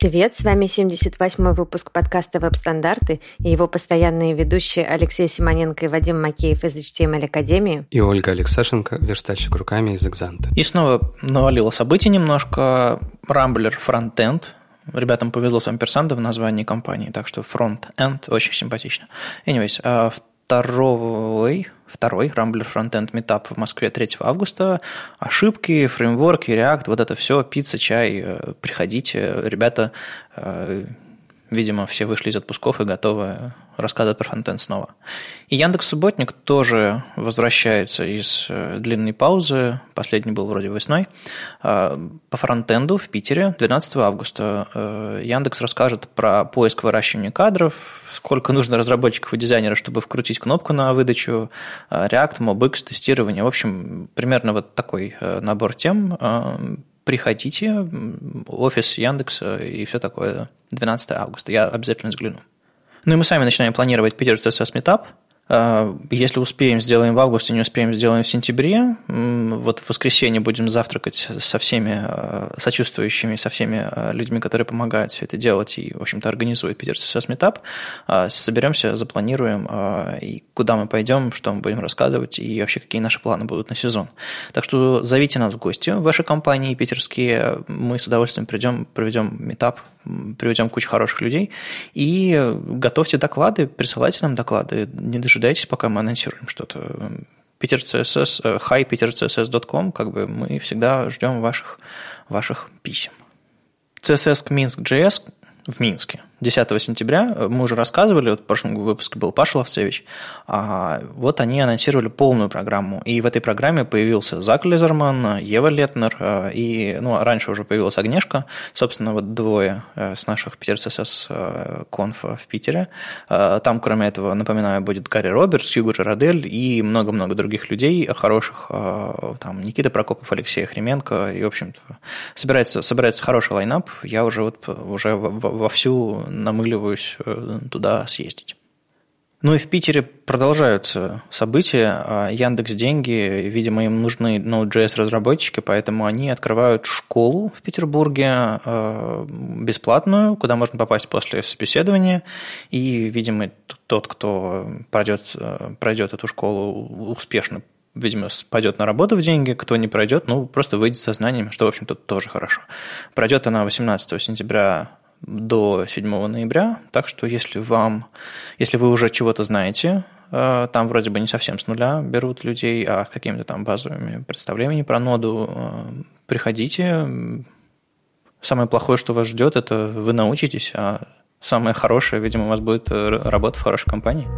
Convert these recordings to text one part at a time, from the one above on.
Привет, с вами 78-й выпуск подкаста «Веб-стандарты» и его постоянные ведущие Алексей Симоненко и Вадим Макеев из HTML Академии. И Ольга Алексашенко, верстальщик руками из Exante. И снова навалило событий немножко. Rambler Frontend. Ребятам повезло с амперсандом в названии компании, так что front-end очень симпатично. Anyways, а второй, второй Rambler Frontend Meetup в Москве 3 августа. Ошибки, фреймворки, React, вот это все, пицца, чай, э, приходите. Ребята, э, видимо, все вышли из отпусков и готовы рассказывать про фронтенд снова. И Яндекс Субботник тоже возвращается из э, длинной паузы. Последний был вроде весной. А, по фронтенду в Питере 12 августа э, Яндекс расскажет про поиск выращивания кадров, сколько нужно разработчиков и дизайнеров, чтобы вкрутить кнопку на выдачу, э, React, MobX, тестирование. В общем, примерно вот такой набор тем приходите, офис Яндекса и все такое. 12 августа. Я обязательно взгляну. Ну и мы сами начинаем планировать Питер CSS Meetup. А, если успеем, сделаем в августе, не успеем, сделаем в сентябре. Вот в воскресенье будем завтракать со всеми а, сочувствующими, со всеми а, людьми, которые помогают все это делать и, в общем-то, организуют Питер CSS Meetup. Соберемся, запланируем, и куда мы пойдем, что мы будем рассказывать, и вообще какие наши планы будут на сезон. Так что зовите нас в гости в ваши компании питерские. Мы с удовольствием придем, проведем метап, приведем кучу хороших людей. И готовьте доклады, присылайте нам доклады. Не дожидайтесь, пока мы анонсируем что-то. Питер CSS, hi, petercss.com, как бы мы всегда ждем ваших, ваших писем. CSS Minsk.js в Минске 10 сентября. Мы уже рассказывали, вот в прошлом выпуске был Паша Ловцевич, а вот они анонсировали полную программу. И в этой программе появился Зак Лизерман, Ева Летнер, а, и ну, раньше уже появилась Агнешка, собственно, вот двое э, с наших Питер ССС э, конфа в Питере. А, там, кроме этого, напоминаю, будет Гарри Робертс, Юго Жирадель и много-много других людей хороших, а, там Никита Прокопов, Алексей Хременко, и, в общем-то, собирается, собирается хороший лайнап. Я уже вот уже вовсю намыливаюсь э, туда съездить. Ну и в Питере продолжаются события. А Яндекс Деньги, видимо, им нужны Node.js разработчики, поэтому они открывают школу в Петербурге э, бесплатную, куда можно попасть после собеседования. И, видимо, тот, кто пройдет, э, пройдет эту школу успешно, видимо, пойдет на работу в деньги, кто не пройдет, ну, просто выйдет со знаниями, что, в общем-то, тоже хорошо. Пройдет она 18 сентября до 7 ноября, так что если вам, если вы уже чего-то знаете, э, там вроде бы не совсем с нуля берут людей, а какими-то там базовыми представлениями про ноду, э, приходите. Самое плохое, что вас ждет, это вы научитесь, а самое хорошее, видимо, у вас будет э, работа в хорошей компании.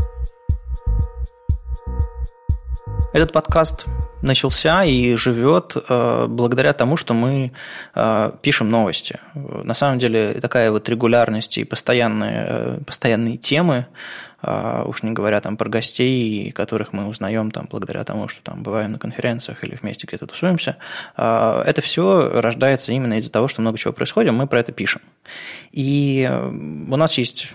Этот подкаст начался и живет э, благодаря тому, что мы э, пишем новости. На самом деле такая вот регулярность и постоянные, э, постоянные темы, э, уж не говоря там про гостей, которых мы узнаем там благодаря тому, что там бываем на конференциях или вместе где-то тусуемся, э, это все рождается именно из-за того, что много чего происходит, мы про это пишем. И э, у нас есть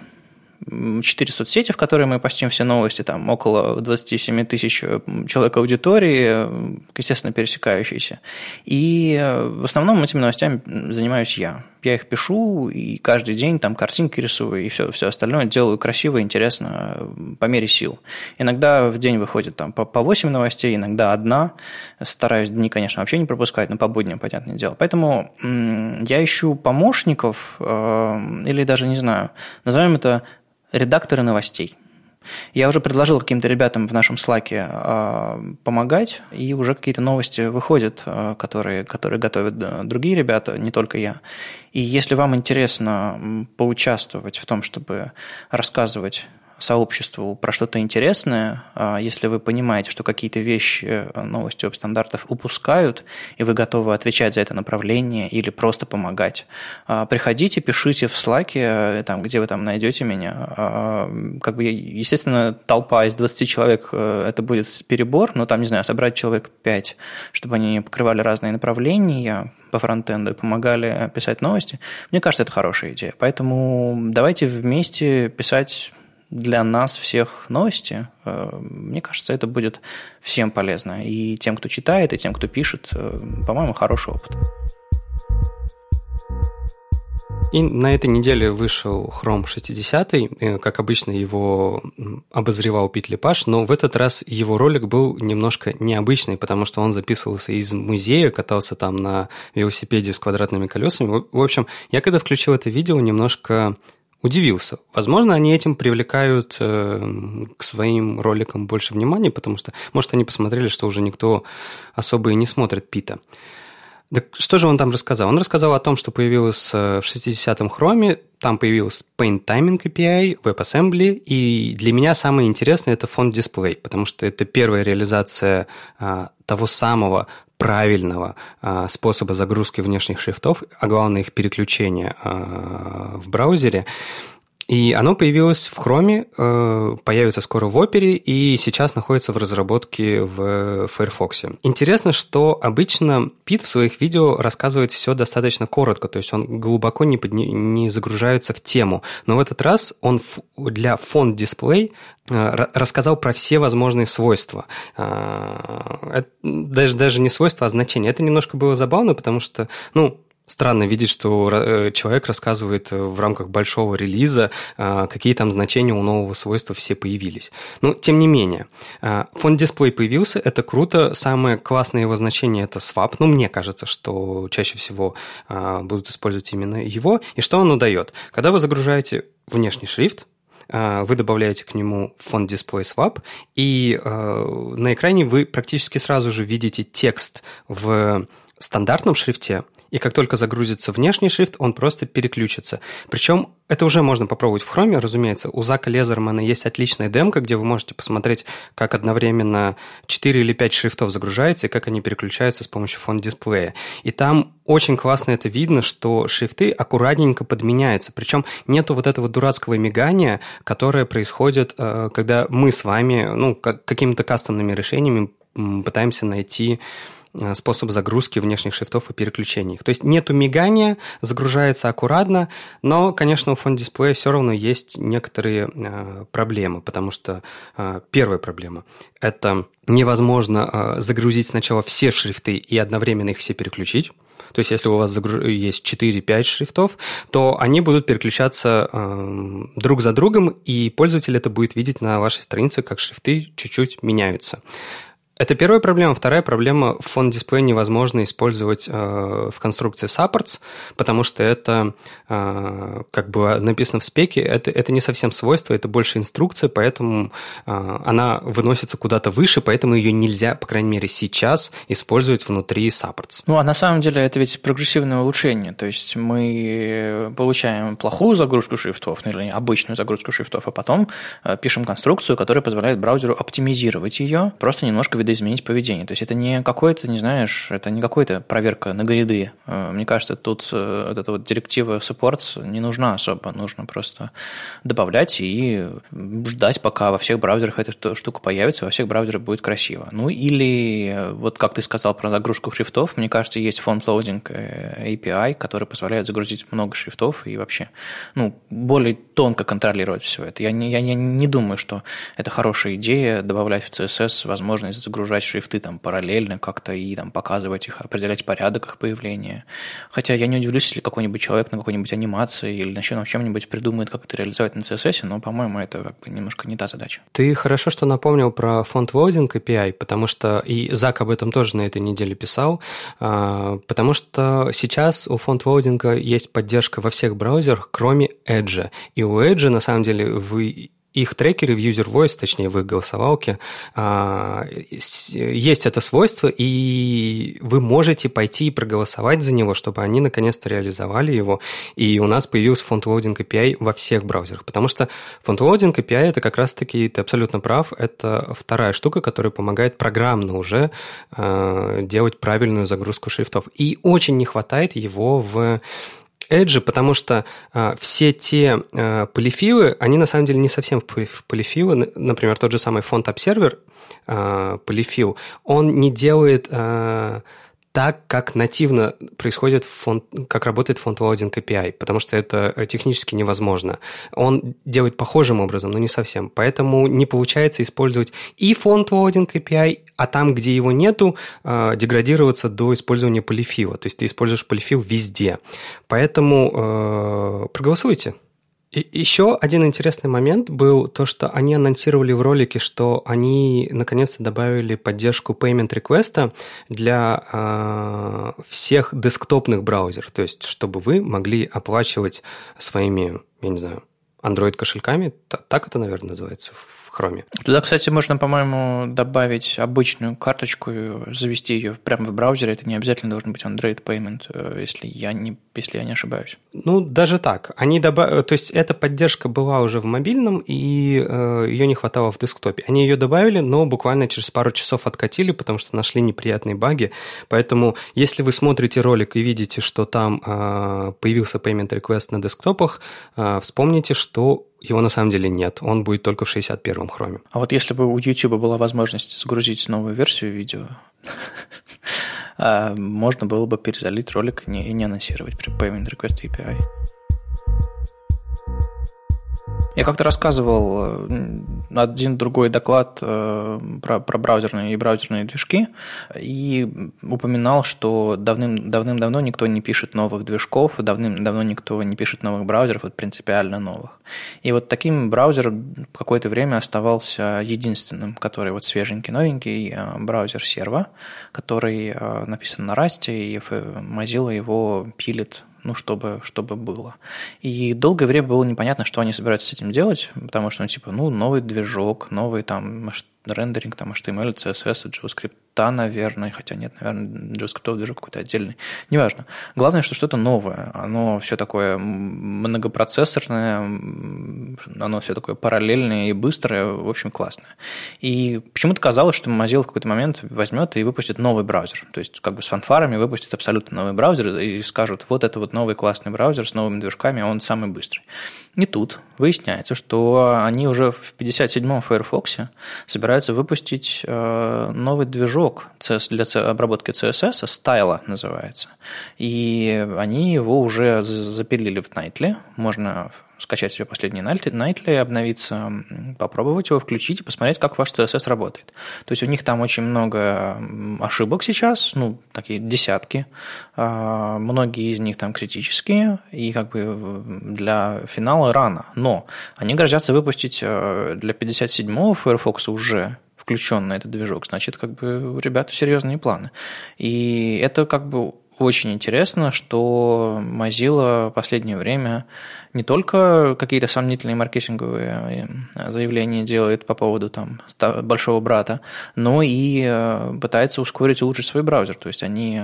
четыре соцсети, в которые мы постим все новости, там около 27 тысяч человек аудитории, естественно, пересекающиеся. И э, в основном этими новостями занимаюсь я. Я их пишу, и каждый день там картинки рисую, и все, все остальное делаю красиво, интересно, по мере сил. Иногда в день выходит там по, по 8 новостей, иногда одна. Стараюсь дни, конечно, вообще не пропускать, но по будням, понятное дело. Поэтому я ищу помощников, э, или даже, не знаю, назовем это редакторы новостей. Я уже предложил каким-то ребятам в нашем слаке э, помогать, и уже какие-то новости выходят, э, которые, которые готовят э, другие ребята, не только я. И если вам интересно поучаствовать в том, чтобы рассказывать сообществу про что-то интересное, а, если вы понимаете, что какие-то вещи э, новости веб-стандартов упускают, и вы готовы отвечать за это направление или просто помогать, а, приходите, пишите в Slack, э, там, где вы там найдете меня. А, как бы, естественно, толпа из 20 человек э, – это будет перебор, но там, не знаю, собрать человек 5, чтобы они покрывали разные направления по фронтенду и помогали писать новости, мне кажется, это хорошая идея. Поэтому давайте вместе писать для нас всех новости, э, мне кажется, это будет всем полезно. И тем, кто читает, и тем, кто пишет, э, по-моему, хороший опыт. И на этой неделе вышел Chrome 60, э, как обычно его обозревал Пит Лепаш, но в этот раз его ролик был немножко необычный, потому что он записывался из музея, катался там на велосипеде с квадратными колесами. В общем, я когда включил это видео, немножко удивился. Возможно, они этим привлекают э, к своим роликам больше внимания, потому что, может, они посмотрели, что уже никто особо и не смотрит Пита. Так что же он там рассказал? Он рассказал о том, что появилось э, в 60-м хроме, там появился Paint Timing API, WebAssembly, и для меня самое интересное это фонд Display, потому что это первая реализация а, того самого правильного а, способа загрузки внешних шрифтов, а главное их переключения а, в браузере. И оно появилось в Chrome, э, появится скоро в Opera и сейчас находится в разработке в Firefox. Интересно, что обычно Пит в своих видео рассказывает все достаточно коротко, то есть он глубоко не, подни- не загружается в тему. Но в этот раз он для фон дисплей э, рассказал про все возможные свойства. Э, даже, даже не свойства, а значения. Это немножко было забавно, потому что, ну, Странно видеть, что э, человек рассказывает э, в рамках большого релиза, э, какие там значения у нового свойства все появились. Но, тем не менее, фон дисплей появился, это круто. Самое классное его значение – это swap. Ну, мне кажется, что чаще всего будут использовать именно его. И что оно дает? Когда вы загружаете внешний шрифт, вы добавляете к нему фон display swap, и на экране вы практически сразу же видите текст в стандартном шрифте, и как только загрузится внешний шрифт, он просто переключится. Причем это уже можно попробовать в Chrome, разумеется. У Зака Лезермана есть отличная демка, где вы можете посмотреть, как одновременно 4 или 5 шрифтов загружаются и как они переключаются с помощью фон-дисплея. И там очень классно это видно, что шрифты аккуратненько подменяются. Причем нету вот этого дурацкого мигания, которое происходит, э, когда мы с вами ну, какими-то кастомными решениями пытаемся найти способ загрузки внешних шрифтов и переключений. То есть нету мигания, загружается аккуратно, но, конечно, у фон дисплея все равно есть некоторые э, проблемы, потому что э, первая проблема – это невозможно загрузить сначала все шрифты и одновременно их все переключить. То есть, если у вас есть 4-5 шрифтов, то они будут переключаться э, друг за другом, и пользователь это будет видеть на вашей странице, как шрифты чуть-чуть меняются. Это первая проблема. Вторая проблема – фон дисплей невозможно использовать э, в конструкции supports, потому что это, э, как бы написано в спеке, это, это не совсем свойство, это больше инструкция, поэтому э, она выносится куда-то выше, поэтому ее нельзя, по крайней мере, сейчас использовать внутри supports. Ну, а на самом деле это ведь прогрессивное улучшение, то есть мы получаем плохую загрузку шрифтов, ну, или обычную загрузку шрифтов, а потом э, пишем конструкцию, которая позволяет браузеру оптимизировать ее, просто немножко видоизменить поведение. То есть это не какое-то, не знаешь, это не какая-то проверка на гриды. Э, мне кажется, тут э, вот эта вот директива supports не нужна особо. Нужно просто добавлять и ждать, пока во всех браузерах эта штука появится, во всех браузерах будет красиво. Ну или, э, вот как ты сказал про загрузку шрифтов, мне кажется, есть Font Loading API, который позволяет загрузить много шрифтов и вообще ну, более тонко контролировать все это. Я не, я не думаю, что это хорошая идея добавлять в CSS возможность загружать шрифты там параллельно как-то и там показывать их, определять порядок их появления. Хотя я не удивлюсь, если какой-нибудь человек на какой-нибудь анимации или на чем-нибудь придумает, как это реализовать на CSS, но, по-моему, это как бы немножко не та задача. Ты хорошо, что напомнил про Font Loading API, потому что и Зак об этом тоже на этой неделе писал, а, потому что сейчас у Font Loading а есть поддержка во всех браузерах, кроме Edge. И у Edge, на самом деле, в их трекере в User Voice, точнее в их голосовалке, а, есть это свойство, и вы можете пойти и проголосовать за него, чтобы они наконец-то реализовали его, и у нас появился Font Loading API во всех браузерах, потому что Font Loading API – это как раз-таки, ты абсолютно прав, это вторая штука, которая помогает программно уже а, делать правильную загрузку шрифтов. И очень не хватает его в Edge, потому что а, все те а, полифилы, они на самом деле не совсем полифилы. Например, тот же самый фонд Observer а, полифил, он не делает а, так, как нативно происходит фонд, как работает фонд loading API, потому что это э, технически невозможно. Он делает похожим образом, но не совсем. Поэтому не получается использовать и фонд loading API, а там, где его нету, э, деградироваться до использования полифила. То есть ты используешь полифил везде. Поэтому э, проголосуйте. И еще один интересный момент был то, что они анонсировали в ролике, что они наконец-то добавили поддержку payment request для э, всех десктопных браузеров, то есть чтобы вы могли оплачивать своими, я не знаю, Android кошельками, так это, наверное, называется Chrome. Туда, кстати, можно, по-моему, добавить обычную карточку, завести ее прямо в браузере. Это не обязательно должен быть Android Payment, э, если я не, если я не ошибаюсь. Ну, даже так. Они добав... То есть, эта поддержка была уже в мобильном, и э, ее не хватало в десктопе. Они ее добавили, но буквально через пару часов откатили, потому что нашли неприятные баги. Поэтому, если вы смотрите ролик и видите, что там э, появился Payment Request на десктопах, э, вспомните, что его на самом деле нет, он будет только в 61-м хроме. А вот если бы у YouTube была возможность загрузить новую версию видео, а, можно было бы перезалить ролик и не анонсировать при Payment Request API. Я как-то рассказывал э, один другой доклад э, про, про браузерные и браузерные движки и упоминал, что давным, давным-давно никто не пишет новых движков, давным-давно никто не пишет новых браузеров, вот принципиально новых. И вот таким браузером какое-то время оставался единственным, который вот свеженький, новенький, э, браузер Servo, который написан на Rust, и Mozilla его пилит ну, чтобы, чтобы было. И долгое время было непонятно, что они собираются с этим делать, потому что, ну, типа, ну, новый движок, новый там рендеринг, там, HTML, CSS, JavaScript, наверное, хотя нет, наверное, JavaScript движок какой-то отдельный. Неважно. Главное, что что-то новое. Оно все такое многопроцессорное, оно все такое параллельное и быстрое, в общем, классное. И почему-то казалось, что Mozilla в какой-то момент возьмет и выпустит новый браузер. То есть, как бы с фанфарами выпустит абсолютно новый браузер и скажут, вот это вот новый классный браузер с новыми движками, а он самый быстрый. И тут выясняется, что они уже в 57-м Firefox собираются выпустить э, новый движок для обработки CSS, Style называется. И они его уже запилили в Nightly. Можно скачать себе последний Nightly, обновиться, попробовать его, включить и посмотреть, как ваш CSS работает. То есть у них там очень много ошибок сейчас, ну, такие десятки. А, многие из них там критические, и как бы для финала рано. Но они грозятся выпустить э, для 57-го Firefox уже включен на этот движок, значит, как бы у ребят серьезные планы. И это как бы очень интересно, что Mozilla в последнее время не только какие-то сомнительные маркетинговые э, заявления делает по поводу там, большого брата, но и э, пытается ускорить и улучшить свой браузер. То есть они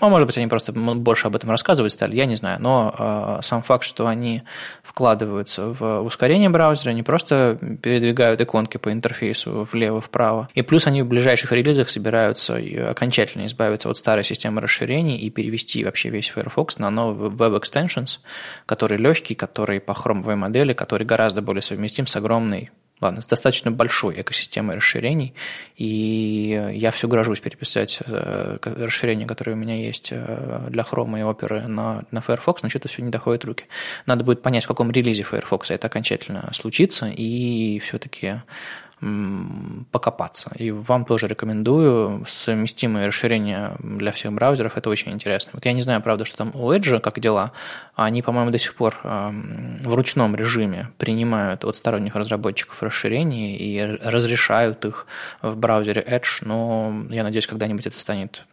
ну, может быть, они просто больше об этом рассказывать стали, я не знаю. Но сам факт, что они вкладываются в ускорение браузера, они просто передвигают иконки по интерфейсу влево-вправо. И плюс они в ближайших релизах собираются окончательно избавиться от старой системы расширений и перевести вообще весь Firefox на новый Web Extensions, который легкий, который по хромовой модели, который гораздо более совместим с огромной ладно, с достаточно большой экосистемой расширений, и я все грожусь переписать э, расширения, которые у меня есть э, для Chrome и Opera на, на Firefox, но что-то все не доходит руки. Надо будет понять, в каком релизе Firefox это окончательно случится, и все-таки покопаться. И вам тоже рекомендую совместимые расширения для всех браузеров, это очень интересно. Вот я не знаю, правда, что там у Edge, как дела, они, по-моему, до сих пор в ручном режиме принимают от сторонних разработчиков расширения и разрешают их в браузере Edge, но я надеюсь, когда-нибудь это станет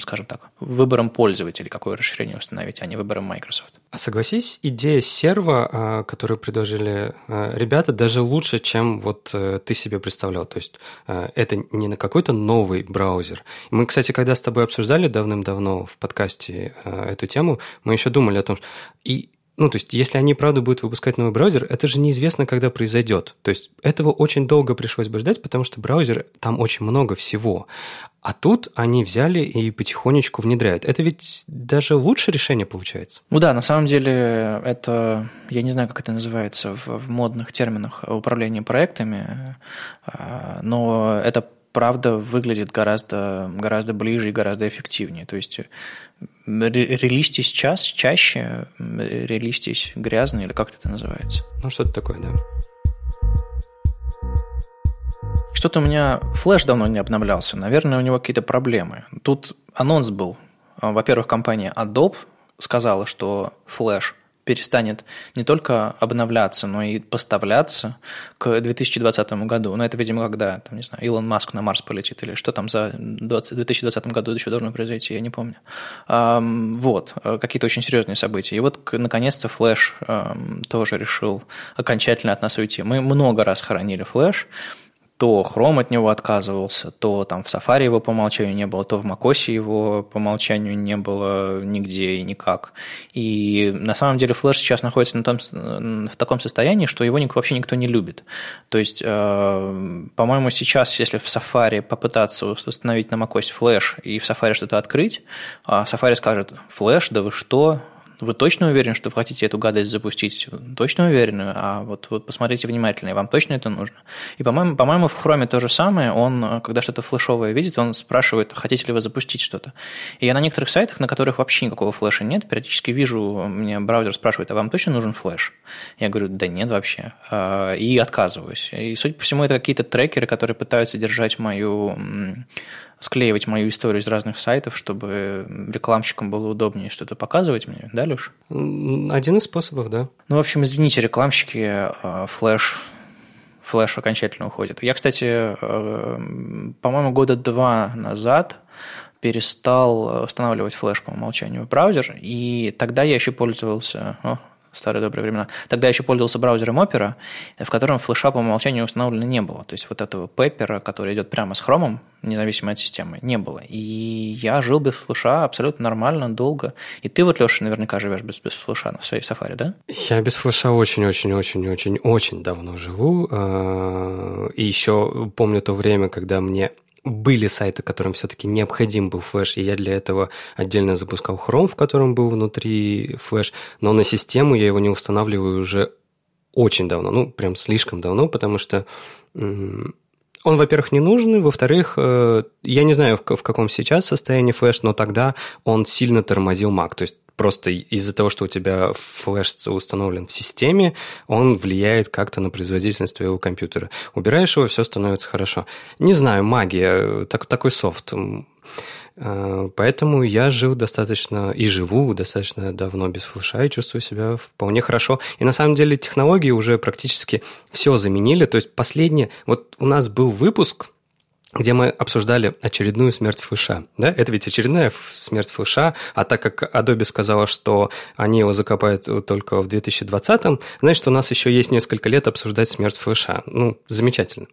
скажем так, выбором пользователей, какое расширение установить, а не выбором Microsoft. А согласись, идея серва, а, которую предложили а, ребята, даже лучше, чем вот э, ты себе представлял. То есть а, это не на какой-то новый браузер. Мы, кстати, когда с тобой обсуждали давным-давно в подкасте эту тему, мы еще думали о том, и ну, то есть, если они, правда, будут выпускать новый браузер, это же неизвестно, когда произойдет. То есть, этого очень долго пришлось бы ждать, потому что браузер, там очень много всего. А тут они взяли и потихонечку внедряют. Это ведь даже лучше решение получается. Ну да, на самом деле это, я не знаю, как это называется в, в модных терминах управления проектами, а, но это правда выглядит гораздо, гораздо ближе и гораздо эффективнее. То есть релистись час чаще, релистись грязно, или как это называется? Ну, что-то такое, да. Что-то у меня флеш давно не обновлялся. Наверное, у него какие-то проблемы. Тут анонс был. Во-первых, компания Adobe сказала, что флеш перестанет не только обновляться, но и поставляться к 2020 году. Но это, видимо, когда, там, не знаю, Илон Маск на Марс полетит, или что там за 20, 2020 году еще должно произойти, я не помню. Вот, какие-то очень серьезные события. И вот, наконец-то, Флэш тоже решил окончательно от нас уйти. Мы много раз хоронили Флэш, то Chrome от него отказывался, то там в Safari его по умолчанию не было, то в macOS его по умолчанию не было нигде и никак. И на самом деле Flash сейчас находится на том, в таком состоянии, что его вообще никто не любит. То есть, э, по-моему, сейчас, если в Safari попытаться установить на macOS Flash и в Safari что-то открыть, а Safari скажет, Flash, да вы что, вы точно уверены, что вы хотите эту гадость запустить? Точно уверены? А вот, вот посмотрите внимательно, вам точно это нужно? И, по-моему, по-моему, в Chrome то же самое. Он, когда что-то флешовое видит, он спрашивает, хотите ли вы запустить что-то. И я на некоторых сайтах, на которых вообще никакого флеша нет, периодически вижу, мне браузер спрашивает, а вам точно нужен флеш? Я говорю, да нет вообще. А, и отказываюсь. И, судя по всему, это какие-то трекеры, которые пытаются держать мою склеивать мою историю из разных сайтов, чтобы рекламщикам было удобнее что-то показывать мне, да, Леш? Один из способов, да. Ну, в общем, извините, рекламщики, флэш флэш окончательно уходит. Я, кстати, э, по-моему, года два назад перестал устанавливать флеш по умолчанию в браузер, и тогда я еще пользовался... О, старые добрые времена. Тогда я еще пользовался браузером Opera, в котором флеша по умолчанию установлено не было. То есть вот этого пеппера, который идет прямо с хромом, независимо от системы, не было. И я жил без флеша абсолютно нормально, долго. И ты вот, Леша, наверняка живешь без, без флеша в своей сафари, да? Я без флеша очень-очень-очень-очень-очень давно живу. А, и еще помню то время, когда мне были сайты, которым все-таки необходим был флеш, и я для этого отдельно запускал Chrome, в котором был внутри флеш, но на систему я его не устанавливаю уже очень давно, ну, прям слишком давно, потому что он, во-первых, не нужен, во-вторых, э, я не знаю, в каком сейчас состоянии флеш, но тогда он сильно тормозил Mac, то есть просто из-за того, что у тебя флеш установлен в системе, он влияет как-то на производительность твоего компьютера. Убираешь его, все становится хорошо. Не знаю, магия, так, такой софт. Э, поэтому я жил достаточно и живу достаточно давно без флеша и чувствую себя вполне хорошо. И на самом деле технологии уже практически все заменили. То есть последнее... Вот у нас был выпуск, где мы обсуждали очередную смерть флеша. Да? Это ведь очередная смерть флеша, а так как Adobe сказала, что они его закопают только в 2020-м, значит, у нас еще есть несколько лет обсуждать смерть флеша. Ну, замечательно.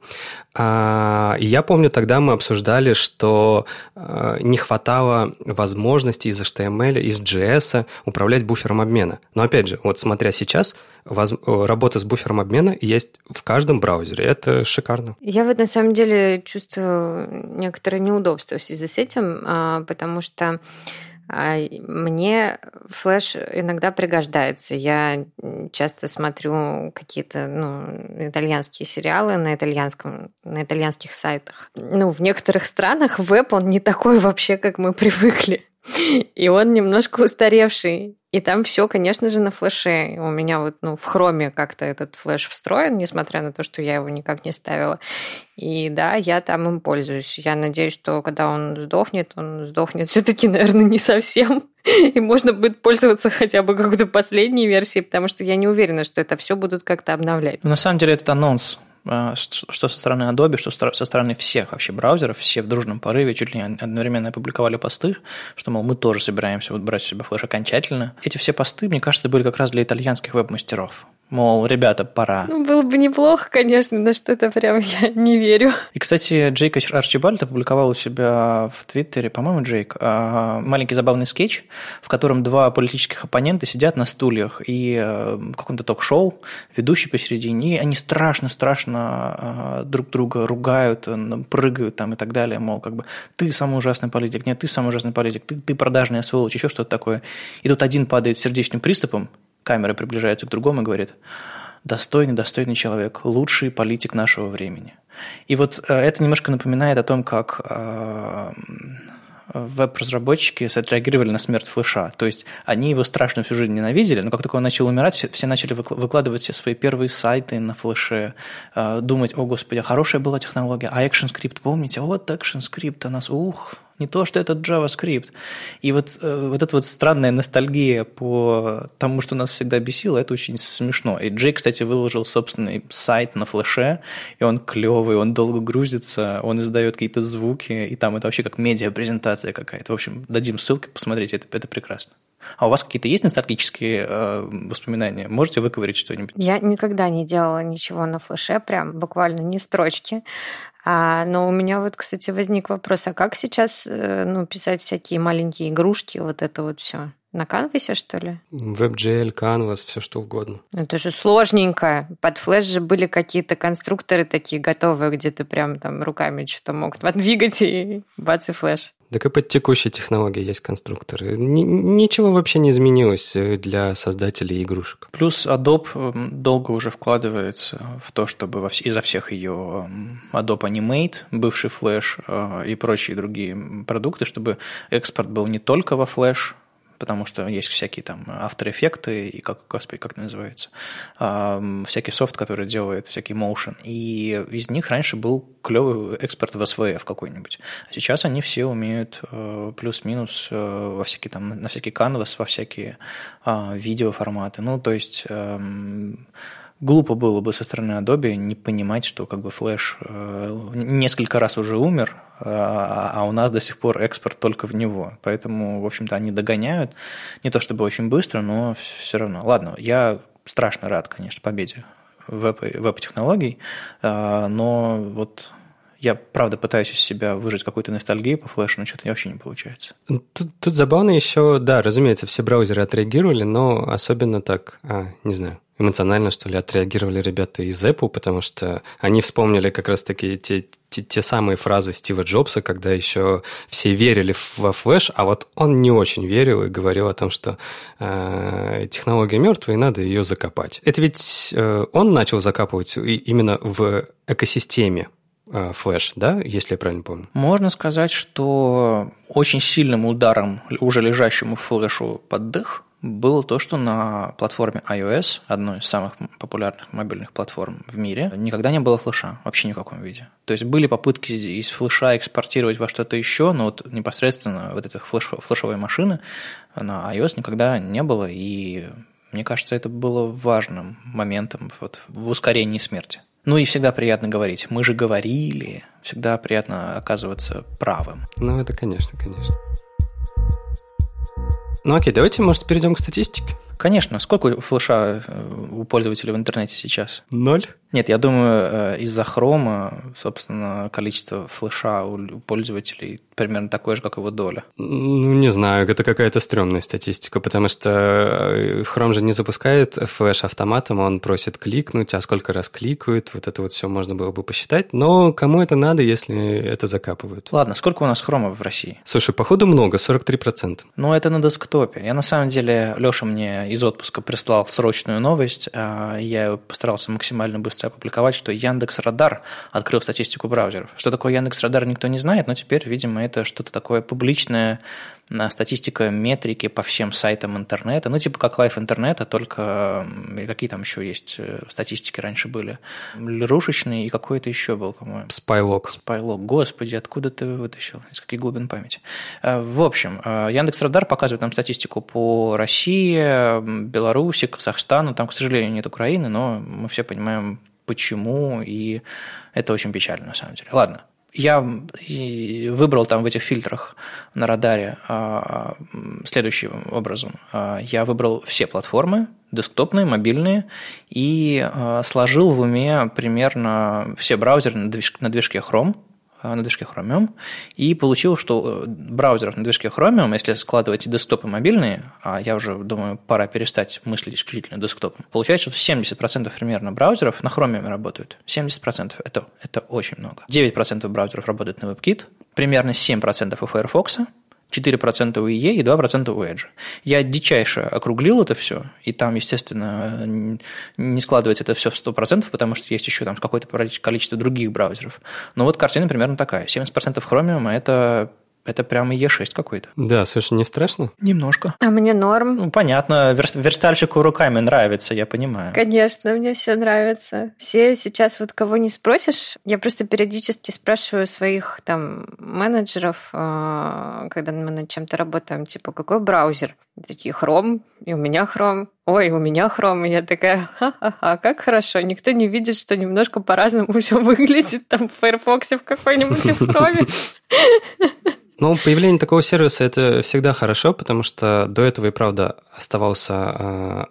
А, я помню, тогда мы обсуждали, что а, не хватало возможности из HTML, из JS управлять буфером обмена. Но опять же, вот смотря сейчас, воз... работа с буфером обмена есть в каждом браузере. Это шикарно. Я вот на самом деле чувствую некоторое неудобство в связи с этим, а, потому что а, мне флеш иногда пригождается. Я часто смотрю какие-то ну, итальянские сериалы на, итальянском, на итальянских сайтах. Ну, в некоторых странах веб, он не такой вообще, как мы привыкли. И он немножко устаревший. И там все, конечно же, на флеше. У меня вот ну, в хроме как-то этот флеш встроен, несмотря на то, что я его никак не ставила. И да, я там им пользуюсь. Я надеюсь, что когда он сдохнет, он сдохнет все-таки, наверное, не совсем. И можно будет пользоваться хотя бы какой-то последней версией, потому что я не уверена, что это все будут как-то обновлять. на самом деле этот анонс что со стороны Adobe, что со стороны всех вообще браузеров, все в дружном порыве чуть ли не одновременно опубликовали посты, что, мол, мы тоже собираемся вот брать в себя флеш окончательно. Эти все посты, мне кажется, были как раз для итальянских веб-мастеров. Мол, ребята, пора. Ну, было бы неплохо, конечно, но что-то прям я не верю. И, кстати, Джейк Арчибальд опубликовал у себя в Твиттере, по-моему, Джейк, а, маленький забавный скетч, в котором два политических оппонента сидят на стульях и э, в каком-то ток-шоу, ведущий посередине, и они страшно-страшно а, друг друга ругают, прыгают там и так далее, мол, как бы ты самый ужасный политик, нет, ты самый ужасный политик, ты, ты продажная сволочь, еще что-то такое. И тут один падает сердечным приступом, камера приближается к другому и говорит, достойный, достойный человек, лучший политик нашего времени. И вот э, это немножко напоминает о том, как э, веб-разработчики отреагировали на смерть Флэша. То есть они его страшно всю жизнь ненавидели, но как только он начал умирать, все, начали выкладывать все свои первые сайты на Флэше, э, думать, о господи, а хорошая была технология, а ActionScript, помните? Вот ActionScript у нас, ух, не то, что этот JavaScript. И вот, э, вот эта вот странная ностальгия по тому, что нас всегда бесило, это очень смешно. И Джей, кстати, выложил собственный сайт на флеше, и он клевый, он долго грузится, он издает какие-то звуки, и там это вообще как медиа-презентация какая-то. В общем, дадим ссылки, посмотрите, это, это прекрасно. А у вас какие-то есть ностальгические э, воспоминания? Можете выковырить что-нибудь? Я никогда не делала ничего на флеше, прям буквально ни строчки. А, но у меня вот, кстати, возник вопрос, а как сейчас э, ну, писать всякие маленькие игрушки, вот это вот все? На канвасе, что ли? WebGL, Canvas, все что угодно. Это же сложненько. Под флеш же были какие-то конструкторы такие готовые, где ты прям там руками что-то мог подвигать и бац и флеш. Так и под текущей технологией есть конструкторы. Н- ничего вообще не изменилось э, для создателей игрушек. Плюс Adobe эм, долго уже вкладывается в то, чтобы во вс- изо всех ее эм, Adobe Animate, бывший Flash э, и прочие другие продукты, чтобы экспорт был не только во Flash, потому что есть всякие там автоэффекты и как, господи, как это называется, всякий софт, который делает всякий motion. И из них раньше был клевый экспорт в SVF какой-нибудь. А сейчас они все умеют э, плюс-минус э, во всякие там, на всякий canvas, во всякие а, видеоформаты. Ну, то есть эм, глупо было бы со стороны Adobe не понимать, что как бы Flash э, несколько раз уже умер, а, а у нас до сих пор экспорт только в него. Поэтому, в общем-то, они догоняют. Не то чтобы очень быстро, но все равно. Ладно, я страшно рад, конечно, победе веб-технологий, а, но вот я, правда, пытаюсь из себя выжить какую-то ностальгию по флешу, но что-то вообще не получается. Тут, тут забавно еще, да, разумеется, все браузеры отреагировали, но особенно так, а, не знаю, эмоционально, что ли, отреагировали ребята из Apple, потому что они вспомнили как раз-таки те, те, те самые фразы Стива Джобса, когда еще все верили во флеш, а вот он не очень верил и говорил о том, что э, технология мертвая, и надо ее закопать. Это ведь э, он начал закапывать именно в экосистеме э, флеш, да, если я правильно помню? Можно сказать, что очень сильным ударом уже лежащему флешу под дых было то, что на платформе iOS, одной из самых популярных мобильных платформ в мире, никогда не было флеша, вообще ни в каком виде. То есть были попытки из флеша экспортировать во что-то еще, но вот непосредственно вот этих флеш, флешовой машины на iOS никогда не было, и мне кажется, это было важным моментом вот в ускорении смерти. Ну и всегда приятно говорить. Мы же говорили. Всегда приятно оказываться правым. Ну, это конечно, конечно. Ну окей, давайте, может, перейдем к статистике. Конечно. Сколько флеша э, у пользователей в интернете сейчас? Ноль? Нет, я думаю, э, из-за хрома, собственно, количество флеша у пользователей примерно такое же, как его доля. Ну, не знаю, это какая-то стрёмная статистика, потому что э, Chrome же не запускает флеш автоматом, он просит кликнуть, а сколько раз кликают, вот это вот все можно было бы посчитать, но кому это надо, если это закапывают? Ладно, сколько у нас хрома в России? Слушай, походу много, 43%. Ну, это на десктопе. Я на самом деле, Леша мне из отпуска прислал срочную новость, а я постарался максимально быстро опубликовать, что Яндекс Радар открыл статистику браузеров. Что такое Яндекс Радар, никто не знает, но теперь, видимо, это что-то такое публичное, статистика метрики по всем сайтам интернета, ну, типа как лайф интернета, только какие там еще есть э, статистики раньше были? Рушечный и какой-то еще был, по-моему. Спайлог. Спайлог. Господи, откуда ты вытащил? Из каких глубин памяти? Э, в общем, э, Яндекс Радар показывает нам статистику по России, Беларуси, Казахстану. Там, к сожалению, нет Украины, но мы все понимаем, почему, и это очень печально, на самом деле. Ладно, я выбрал там в этих фильтрах на радаре а, следующим образом. А, я выбрал все платформы, десктопные, мобильные, и а, сложил в уме примерно все браузеры на движке Chrome, на движке Chromium, и получил, что э, браузеров на движке Chromium, если складывать десктопы мобильные, а я уже думаю, пора перестать мыслить исключительно десктопом, получается, что 70% примерно браузеров на Chromium работают. 70% это, это очень много. 9% браузеров работают на WebKit, примерно 7% у Firefox, 4% у IE и 2% у Edge. Я дичайше округлил это все, и там, естественно, не складывается это все в 100%, потому что есть еще там какое-то количество других браузеров. Но вот картина примерно такая. 70% Chromium – это это прямо Е6 какой-то. Да, слушай, не страшно? Немножко. А мне норм. Ну, понятно, верст, верстальщику руками нравится, я понимаю. Конечно, мне все нравится. Все сейчас вот кого не спросишь, я просто периодически спрашиваю своих там менеджеров, а, когда мы над чем-то работаем, типа, какой браузер? Такие, Chrome, и у меня Chrome. Ой, у меня Chrome. И я такая, ха-ха-ха, как хорошо. Никто не видит, что немножко по-разному все выглядит там в Firefox в какой-нибудь Chrome. Ну, появление такого сервиса это всегда хорошо, потому что до этого и правда оставался а,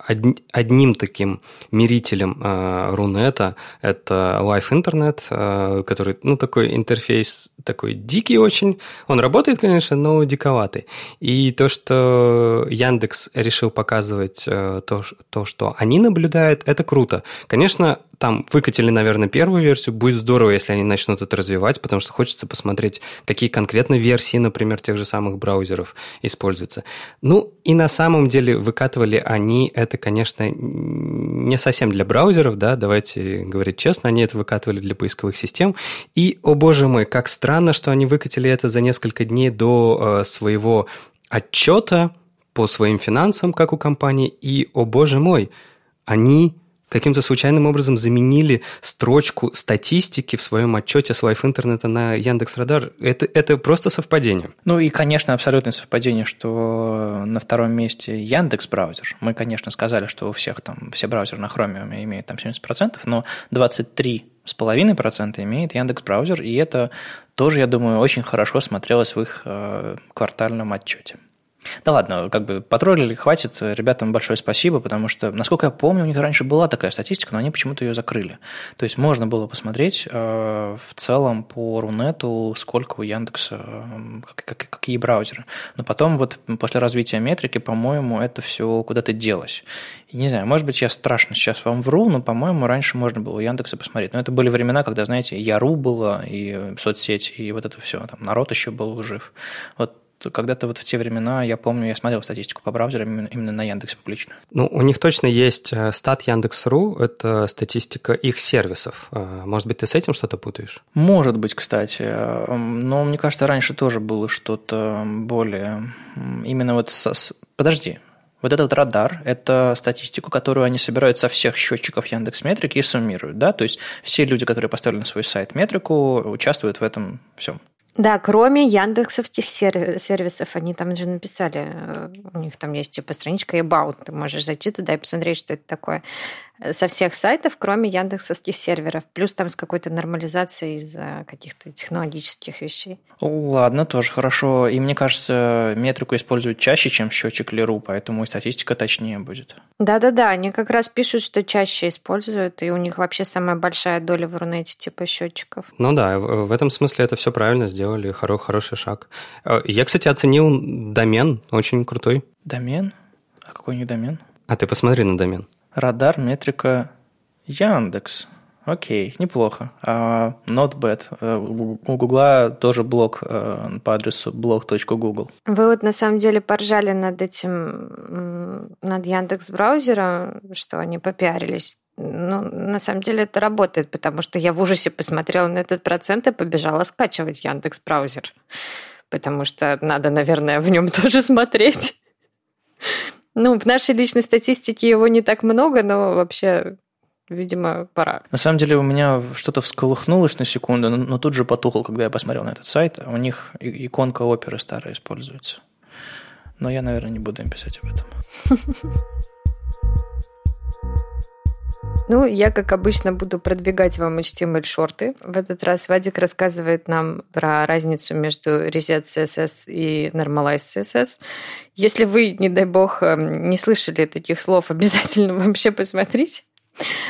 одним таким мерителем а, Рунета. Это Live Internet, а, который, ну, такой интерфейс такой дикий очень. Он работает, конечно, но диковатый. И то, что Яндекс решил показывать то, то что они наблюдают, это круто. Конечно, там выкатили, наверное, первую версию. Будет здорово, если они начнут это развивать, потому что хочется посмотреть, какие конкретно версии, например, тех же самых браузеров используются. Ну, и на самом деле выкатывали они это, конечно, не совсем для браузеров, да, давайте говорить честно, они это выкатывали для поисковых систем. И, о боже мой, как странно, что они выкатили это за несколько дней до э, своего отчета по своим финансам, как у компании, и, о боже мой, они каким-то случайным образом заменили строчку статистики в своем отчете с Life интернета на Яндекс Радар. Это, это просто совпадение. Ну и, конечно, абсолютное совпадение, что на втором месте Яндекс браузер. Мы, конечно, сказали, что у всех там все браузеры на Chromium имеют там 70%, но 23 с половиной процента имеет Яндекс браузер, и это тоже, я думаю, очень хорошо смотрелось в их э, квартальном отчете. Да ладно, как бы потроллили, хватит. Ребятам большое спасибо, потому что, насколько я помню, у них раньше была такая статистика, но они почему-то ее закрыли. То есть можно было посмотреть э, в целом по Рунету, сколько у Яндекса, э, как, какие браузеры. Но потом вот после развития метрики, по-моему, это все куда-то делось. И не знаю, может быть, я страшно сейчас вам вру, но, по-моему, раньше можно было у Яндекса посмотреть. Но это были времена, когда, знаете, Яру было, и соцсети, и вот это все, там народ еще был жив. Вот когда-то вот в те времена, я помню, я смотрел статистику по браузерам именно, на Яндекс публичную. Ну, у них точно есть э, стат Яндекс.ру, это статистика их сервисов. Э, может быть, ты с этим что-то путаешь? Может быть, кстати. Э, но мне кажется, раньше тоже было что-то более... Именно вот... Со... Подожди, вот этот радар – это статистику, которую они собирают со всех счетчиков Яндекс Метрики и суммируют, да? То есть все люди, которые поставили на свой сайт метрику, участвуют в этом всем. Да, кроме яндексовских сервисов, они там же написали, э, у них там есть типа страничка About, ты можешь зайти туда и посмотреть, что это такое со всех сайтов, кроме яндексовских серверов, плюс там с какой-то нормализацией из-за каких-то технологических вещей. Ладно, тоже хорошо. И мне кажется, метрику используют чаще, чем счетчик Леру, поэтому и статистика точнее будет. Да-да-да, они как раз пишут, что чаще используют, и у них вообще самая большая доля в Рунете типа счетчиков. Ну да, в этом смысле это все правильно сделали, хоро хороший шаг. Э, я, кстати, оценил домен, очень крутой. Домен? А какой них домен? А ты посмотри на домен. Радар, метрика, Яндекс. Окей, неплохо. Uh, not bad. Uh, у Гугла тоже блог uh, по адресу blog.google. Вы вот на самом деле поржали над этим, над Яндекс браузером, что они попиарились. Ну, на самом деле это работает, потому что я в ужасе посмотрела на этот процент и побежала скачивать Яндекс браузер. Потому что надо, наверное, в нем тоже смотреть. Ну, в нашей личной статистике его не так много, но вообще видимо, пора. На самом деле у меня что-то всколыхнулось на секунду, но тут же потухло, когда я посмотрел на этот сайт. У них иконка оперы старая используется. Но я, наверное, не буду им писать об этом. Ну, я, как обычно, буду продвигать вам HTML-шорты. В этот раз Вадик рассказывает нам про разницу между Reset CSS и Normalized CSS. Если вы, не дай бог, эм, не слышали таких слов, обязательно вообще посмотрите.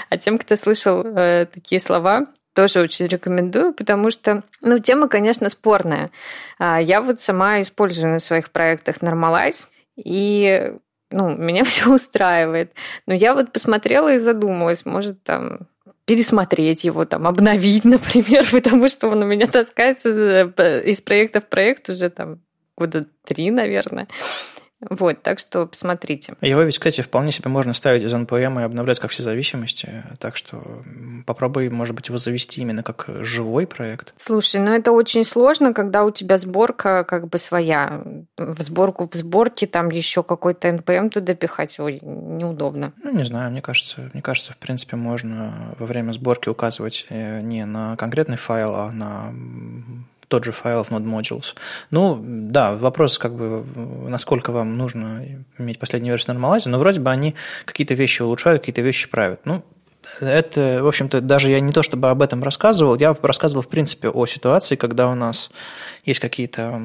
А тем, кто слышал э, такие слова, тоже очень рекомендую, потому что, ну, тема, конечно, спорная. А, я вот сама использую на своих проектах Normalize, и ну, меня все устраивает. Но я вот посмотрела и задумалась, может, там пересмотреть его, там, обновить, например, потому что он у меня таскается из проекта в проект уже там года три, наверное. Вот, так что посмотрите. Его ведь, кстати, вполне себе можно ставить из NPM и обновлять как все зависимости, так что попробуй, может быть, его завести именно как живой проект. Слушай, ну это очень сложно, когда у тебя сборка как бы своя. В сборку в сборке там еще какой-то NPM туда пихать, ой, неудобно. Ну, не знаю, мне кажется, мне кажется, в принципе, можно во время сборки указывать э, не на конкретный файл, а на тот же файл в Node Modules. Ну, да, вопрос, как бы, насколько вам нужно иметь последнюю версию Normalizer, но вроде бы они какие-то вещи улучшают, какие-то вещи правят. Ну, это, в общем-то, даже я не то чтобы об этом рассказывал, я рассказывал, в принципе, о ситуации, когда у нас есть какие-то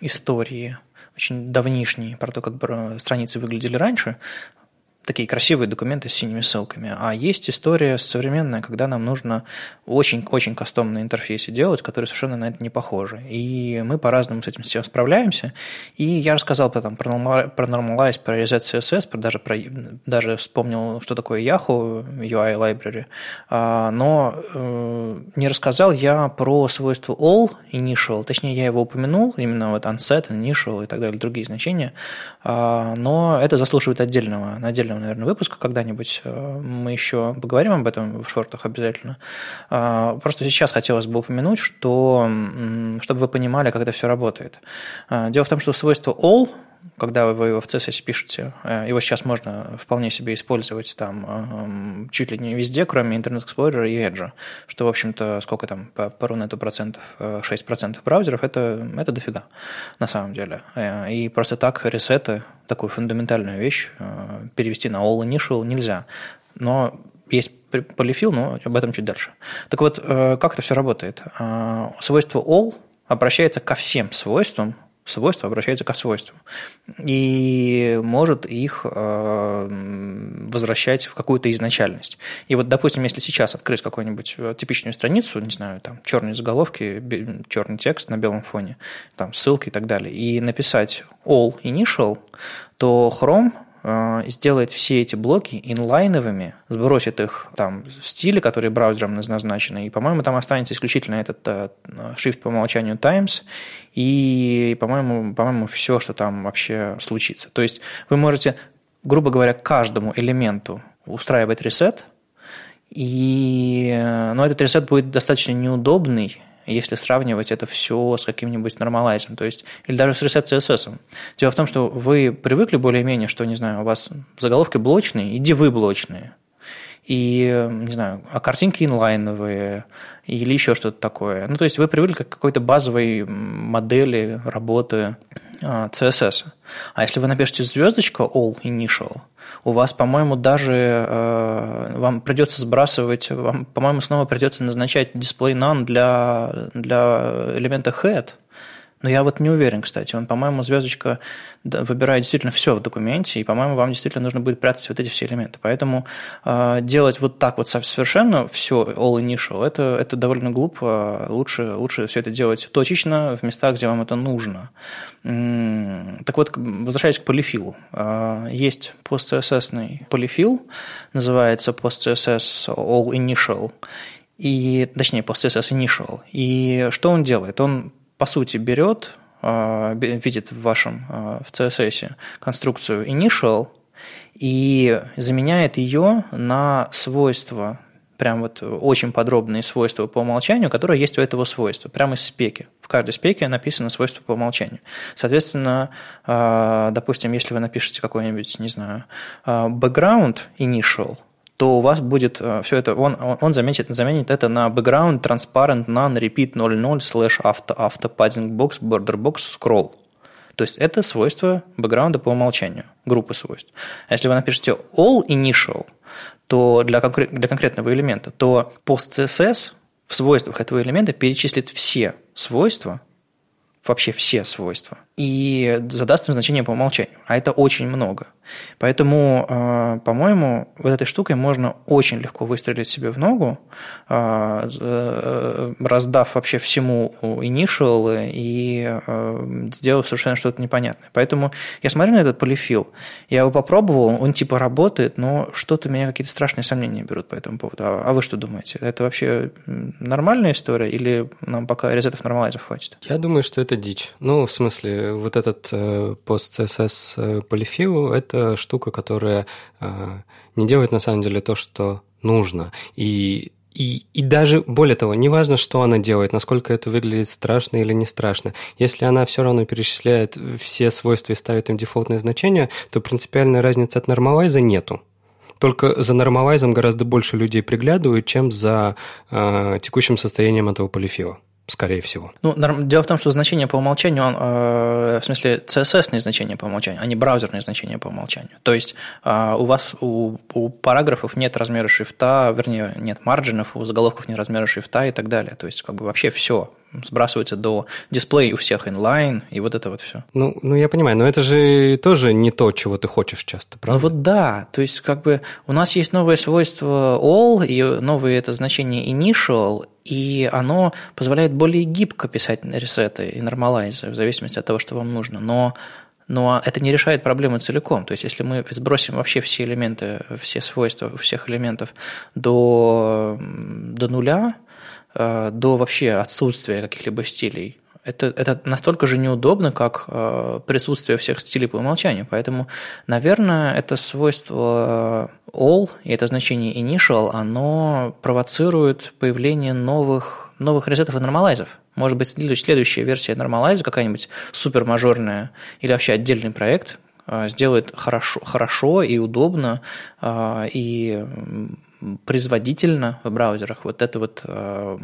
истории очень давнишние про то, как страницы выглядели раньше, такие красивые документы с синими ссылками. А есть история современная, когда нам нужно очень-очень кастомный интерфейс делать, который совершенно на это не похожи. И мы по-разному с этим всем справляемся. И я рассказал потом про Normalize, про Reset CSS, про, даже, про, даже вспомнил, что такое Yahoo UI Library, а, но э, не рассказал я про свойство all initial, точнее, я его упомянул, именно вот unset, initial и так далее, другие значения, а, но это заслуживает отдельного, отдельного отдельного, наверное, выпуска когда-нибудь. Э, мы еще поговорим об этом в шортах обязательно. А, просто сейчас хотелось бы упомянуть, что, чтобы вы понимали, как это все работает. А, дело в том, что свойство all когда вы его в CSS пишете, э, его сейчас можно вполне себе использовать там чуть ли не везде, кроме Internet Explorer и Edge, что, в общем-то, сколько там по, по Рунету процентов, 6% э, браузеров, это, это дофига на самом деле. И просто так ресеты такую фундаментальную вещь э, перевести на all initial нельзя. Но есть полифил, но об этом чуть дальше. Так вот, э, как это все работает? Э, свойство all обращается ко всем свойствам, свойство обращается к свойствам и может их возвращать в какую-то изначальность. И вот, допустим, если сейчас открыть какую-нибудь типичную страницу, не знаю, там черные заголовки, черный текст на белом фоне, там ссылки и так далее, и написать all initial, то Chrome э, сделает все эти блоки инлайновыми, сбросит их там в стиле, которые браузером назначены, и, по-моему, там останется исключительно этот э, shift по умолчанию times, и, по-моему, по-моему, все, что там вообще случится. То есть вы можете, грубо говоря, каждому элементу устраивать ресет, и, э, но этот ресет будет достаточно неудобный, если сравнивать это все с каким-нибудь нормалайзом, то есть, или даже с Reset CSS. Дело в том, что вы привыкли более-менее, что, не знаю, у вас заголовки блочные и дивы блочные, и, не знаю, а картинки инлайновые или еще что-то такое. Ну, то есть вы привыкли к какой-то базовой модели работы CSS. А если вы напишете звездочка all initial, у вас, по-моему, даже э, вам придется сбрасывать, вам, по-моему, снова придется назначать display none для, для элемента head – но я вот не уверен, кстати. Он, по-моему, звездочка выбирает действительно все в документе, и, по-моему, вам действительно нужно будет прятать вот эти все элементы. Поэтому э, делать вот так вот совершенно все all initial, это, это довольно глупо. Лучше, лучше все это делать точечно в местах, где вам это нужно. Так вот, возвращаясь к полифилу. Э, есть post-CSS полифил, называется post-CSS all initial, и, точнее, post-CSS initial. И что он делает? Он по сути, берет, а, видит в вашем, а, в CSS конструкцию initial и заменяет ее на свойства, прям вот очень подробные свойства по умолчанию, которые есть у этого свойства, прямо из спеки. В каждой спеке написано свойство по умолчанию. Соответственно, а, допустим, если вы напишете какой-нибудь, не знаю, background initial – то у вас будет э, все это, он, он заметит, заменит это на background transparent none repeat 00 slash auto, auto padding box border box scroll. То есть это свойство бэкграунда по умолчанию, группы свойств. А если вы напишете all initial, то для, конкрет, для конкретного элемента, то post CSS в свойствах этого элемента перечислит все свойства, вообще все свойства, и задаст им значение по умолчанию. А это очень много. Поэтому, э, по-моему, вот этой штукой можно очень легко выстрелить себе в ногу, э, э, раздав вообще всему initial и сделав совершенно что-то непонятное. Поэтому я смотрю на этот полифил, я его попробовал, он типа работает, но что-то меня какие-то страшные сомнения берут по этому поводу. А, а вы что думаете? Это вообще нормальная история или нам пока резетов нормалайзов хватит? Я думаю, что это это дичь. Ну, в смысле, вот этот э, пост-CSS полифил – это штука, которая э, не делает на самом деле то, что нужно. И и, и даже, более того, неважно, что она делает, насколько это выглядит страшно или не страшно, если она все равно перечисляет все свойства и ставит им дефолтное значение, то принципиальной разницы от нормалайза нету. Только за нормалайзом гораздо больше людей приглядывают, чем за э, текущим состоянием этого полифила скорее всего. Ну, дело в том, что значение по умолчанию, он, э, в смысле, CSS значение по умолчанию, а не браузерные значения по умолчанию. То есть э, у вас у, у параграфов нет размера шрифта, вернее, нет марджинов, у заголовков нет размера шрифта и так далее. То есть как бы вообще все сбрасывается до дисплея у всех инлайн и вот это вот все. Ну, ну, я понимаю, но это же тоже не то, чего ты хочешь часто, правда? Ну вот да, то есть как бы у нас есть новое свойство all и новое это значение initial, и оно позволяет более гибко писать ресеты и нормалайзы в зависимости от того, что вам нужно. Но но это не решает проблему целиком. То есть, если мы сбросим вообще все элементы, все свойства всех элементов до, до нуля, до вообще отсутствия каких-либо стилей. Это, это настолько же неудобно, как э, присутствие всех стилей по умолчанию. Поэтому, наверное, это свойство э, all и это значение initial, оно провоцирует появление новых, новых резетов и нормалайзов. Может быть, следующая версия нормалайза, какая-нибудь супермажорная или вообще отдельный проект, сделает хорошо, хорошо и удобно, и производительно в браузерах вот это вот э,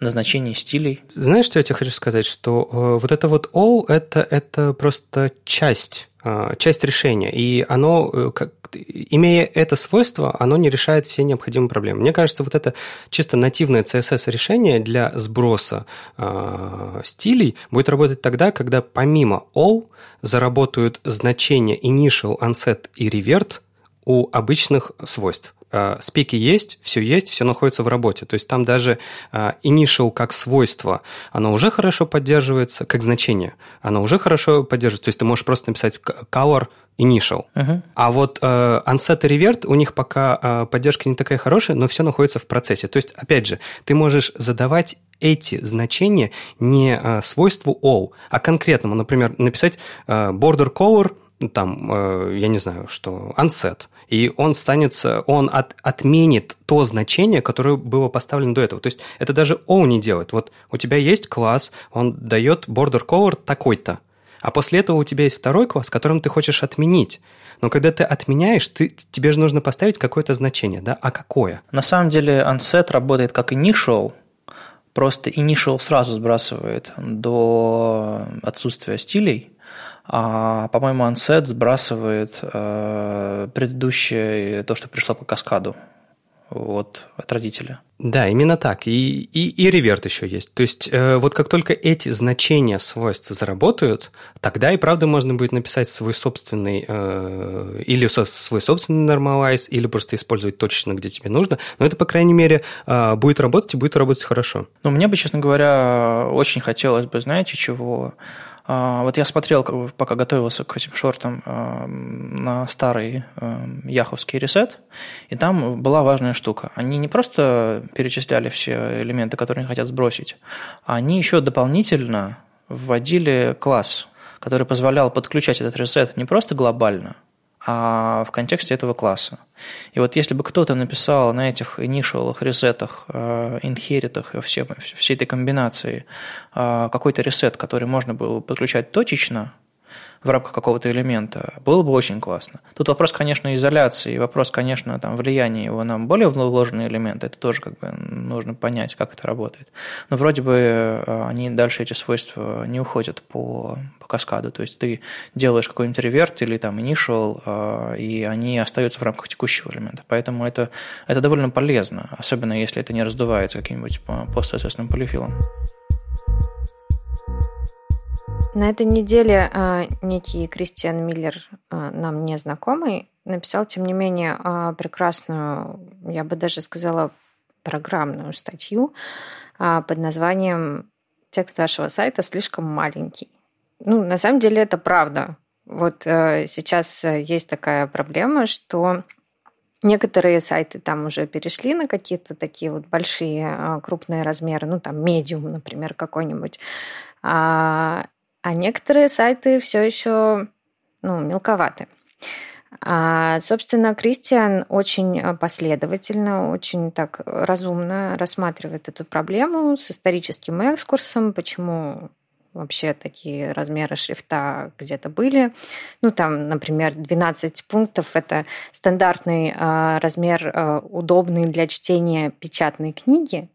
назначение стилей. Знаешь, что я тебе хочу сказать? Что э, вот это вот all это, это просто часть э, часть решения, и оно, как, имея это свойство, оно не решает все необходимые проблемы. Мне кажется, вот это чисто нативное CSS-решение для сброса э, стилей будет работать тогда, когда помимо all заработают значения initial, onset и revert у обычных свойств. А, спеки есть, все есть, все находится в работе. То есть там даже а, initial как свойство, оно уже хорошо поддерживается, как значение, оно уже хорошо поддерживается. То есть ты можешь просто написать color initial. Uh-huh. А вот э, onset и revert, у них пока э, поддержка не такая хорошая, но все находится в процессе. То есть, опять же, ты можешь задавать эти значения не э, свойству all, а конкретному. Например, написать э, border color, там, э, я не знаю, что, onset – и он станет, он от, отменит то значение, которое было поставлено до этого. То есть это даже O не делает. Вот у тебя есть класс, он дает border color такой-то, а после этого у тебя есть второй класс, которым ты хочешь отменить. Но когда ты отменяешь, ты, тебе же нужно поставить какое-то значение, да? А какое? На самом деле unset работает как initial, просто initial сразу сбрасывает до отсутствия стилей, а, по-моему, Unset сбрасывает э, предыдущее, то, что пришло по каскаду от, от родителя. Да, именно так. И, и, и реверт еще есть. То есть, э, вот как только эти значения свойств заработают, тогда и правда можно будет написать свой собственный, э, или свой собственный normalize, или просто использовать точечно, где тебе нужно. Но это, по крайней мере, э, будет работать и будет работать хорошо. Ну, мне бы, честно говоря, очень хотелось бы, знаете, чего? А, вот я смотрел, пока готовился к этим шортам, а, на старый а, яховский ресет, и там была важная штука. Они не просто перечисляли все элементы, которые они хотят сбросить, а они еще дополнительно вводили класс, который позволял подключать этот ресет не просто глобально, а в контексте этого класса. И вот если бы кто-то написал на этих инишиалах, ресетах, инхеритах, все, всей этой комбинации э, какой-то ресет, который можно было подключать точечно, в рамках какого-то элемента, было бы очень классно. Тут вопрос, конечно, изоляции, вопрос, конечно, там, влияния его на более вложенные элементы, это тоже как бы нужно понять, как это работает. Но вроде бы э, они дальше эти свойства не уходят по, по каскаду, то есть ты делаешь какой-нибудь реверт или там initial, э, и они остаются в рамках текущего элемента. Поэтому это, это довольно полезно, особенно если это не раздувается каким-нибудь постсоответственным полифилом. На этой неделе э, некий Кристиан Миллер, э, нам незнакомый, написал, тем не менее, э, прекрасную, я бы даже сказала, программную статью э, под названием «Текст вашего сайта слишком маленький». Ну, на самом деле это правда. Вот э, сейчас есть такая проблема, что Некоторые сайты там уже перешли на какие-то такие вот большие крупные размеры, ну там медиум, например, какой-нибудь. А, а некоторые сайты все еще ну, мелковаты. А, собственно, Кристиан очень последовательно, очень так разумно рассматривает эту проблему с историческим экскурсом, почему вообще такие размеры шрифта где-то были. Ну, там, например, 12 пунктов – это стандартный э, размер, э, удобный для чтения печатной книги.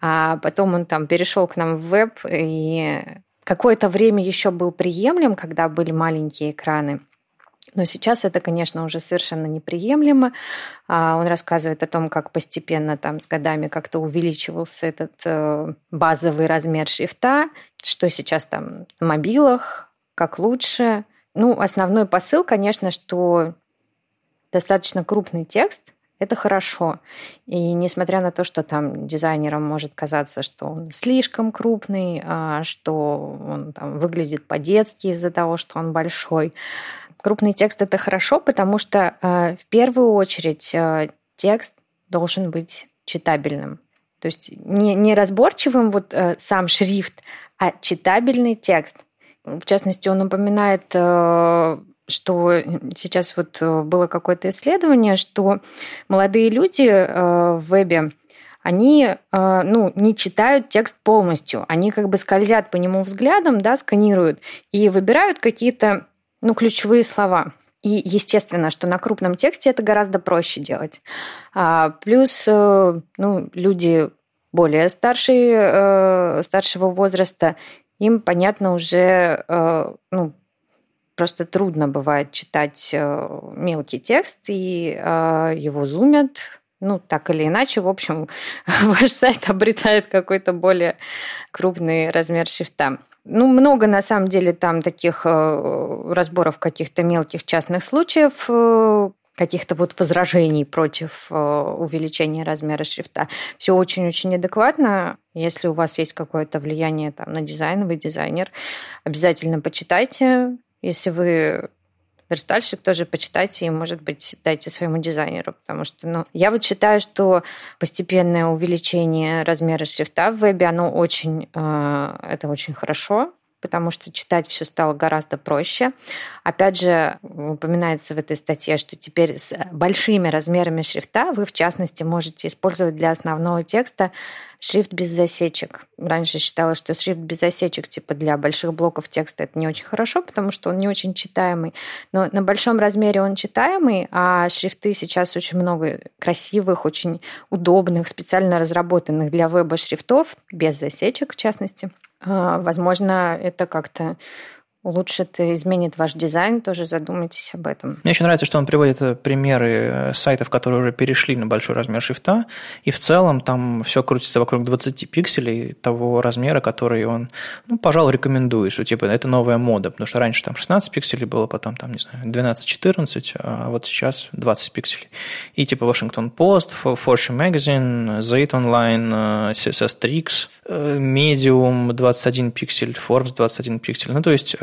А потом он там перешел к нам в веб, и какое-то время еще был приемлем, когда были маленькие экраны. Но сейчас это, конечно, уже совершенно неприемлемо. А, он рассказывает о том, как постепенно там с годами как-то увеличивался этот э, базовый размер шрифта, что сейчас там на мобилах, как лучше. Ну, основной посыл, конечно, что достаточно крупный текст – это хорошо. И несмотря на то, что там дизайнерам может казаться, что он слишком крупный, а, что он там выглядит по-детски из-за того, что он большой, крупный текст это хорошо, потому что э, в первую очередь э, текст должен быть читабельным. То есть не, не разборчивым вот э, сам шрифт, а читабельный текст. В частности, он упоминает, что сейчас вот было какое-то исследование, что молодые люди в вебе они ну, не читают текст полностью. Они как бы скользят по нему взглядом, да, сканируют и выбирают какие-то ну, ключевые слова. И естественно, что на крупном тексте это гораздо проще делать. А, плюс э, ну, люди более старшие, э, старшего возраста, им, понятно, уже э, ну, просто трудно бывает читать мелкий текст, и его зумят, ну, так или иначе, в общем, ваш сайт обретает какой-то более крупный размер шрифта. Ну, много на самом деле там таких э, разборов каких-то мелких частных случаев, э, каких-то вот возражений против э, увеличения размера шрифта. Все очень-очень адекватно. Если у вас есть какое-то влияние там, на дизайн, вы дизайнер, обязательно почитайте. Если вы верстальщик, тоже почитайте и, может быть, дайте своему дизайнеру, потому что, ну, я вот считаю, что постепенное увеличение размера шрифта в вебе, оно очень, э, это очень хорошо, потому что читать все стало гораздо проще. Опять же, упоминается в этой статье, что теперь с большими размерами шрифта вы, в частности, можете использовать для основного текста шрифт без засечек. Раньше считала, что шрифт без засечек типа для больших блоков текста это не очень хорошо, потому что он не очень читаемый. Но на большом размере он читаемый, а шрифты сейчас очень много красивых, очень удобных, специально разработанных для веба шрифтов, без засечек в частности. А, возможно, это как-то улучшит и изменит ваш дизайн, тоже задумайтесь об этом. Мне очень нравится, что он приводит э, примеры э, сайтов, которые уже перешли на большой размер шрифта, и в целом там все крутится вокруг 20 пикселей того размера, который он, ну, пожалуй, рекомендует, что типа это новая мода, потому что раньше там 16 пикселей было, потом там, не знаю, 12-14, а вот сейчас 20 пикселей. И типа Washington Post, Fortune Magazine, Z Online, CSS Tricks, Medium 21 пиксель, Forbes 21 пиксель, ну, то есть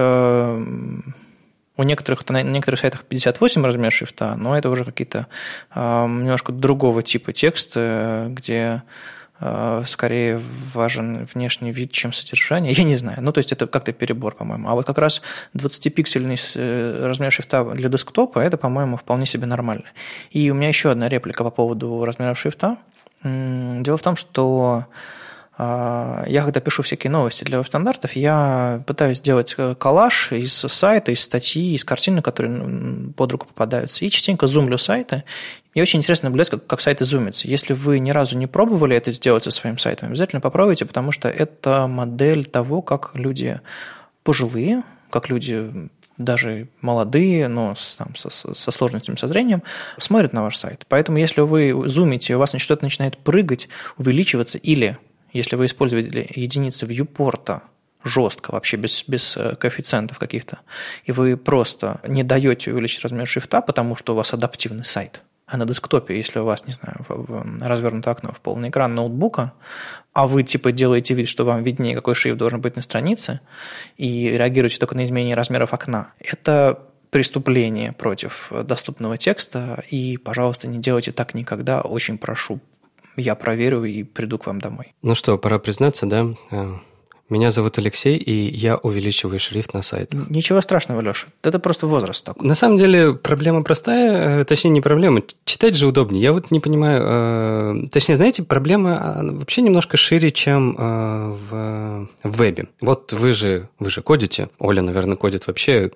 у некоторых, на некоторых сайтах 58 размер шрифта, но это уже какие-то э, немножко другого типа тексты, где э, скорее важен внешний вид, чем содержание. Я не знаю. Ну, то есть это как-то перебор, по-моему. А вот как раз 20-пиксельный э, размер шрифта для десктопа, это, по-моему, вполне себе нормально. И у меня еще одна реплика по поводу размера шрифта. Дело в том, что а, я когда пишу всякие новости для веб-стандартов, я пытаюсь сделать э, коллаж из сайта, из статьи, из картин, которые под руку попадаются, и частенько зумлю сайты. И очень интересно наблюдать, как, как сайты зумятся. Если вы ни разу не пробовали это сделать со своим сайтом, обязательно попробуйте, потому что это модель того, как люди пожилые, как люди даже молодые, но с, там, со, со сложностями со зрением, смотрят на ваш сайт. Поэтому если вы зумите, у вас что-то начинает прыгать, увеличиваться или если вы используете единицы вьюпорта жестко, вообще без, без э, коэффициентов каких-то, и вы просто не даете увеличить размер шрифта, потому что у вас адаптивный сайт, а на десктопе, если у вас, не знаю, развернутое окно в полный экран ноутбука, а вы типа делаете вид, что вам виднее, какой шрифт должен быть на странице, и реагируете только на изменение размеров окна, это преступление против доступного текста, и, пожалуйста, не делайте так никогда, очень прошу я проверю и приду к вам домой. Ну что, пора признаться, да? А, Меня зовут Алексей, и я увеличиваю шрифт на сайтах. Ничего страшного, Леша. Это просто возраст такой. На самом деле проблема простая, э, точнее не проблема, читать же удобнее. Я вот не понимаю, э, точнее, знаете, проблема вообще немножко шире, чем э, в, в вебе. Вот вы же, вы же кодите, Оля, наверное, кодит вообще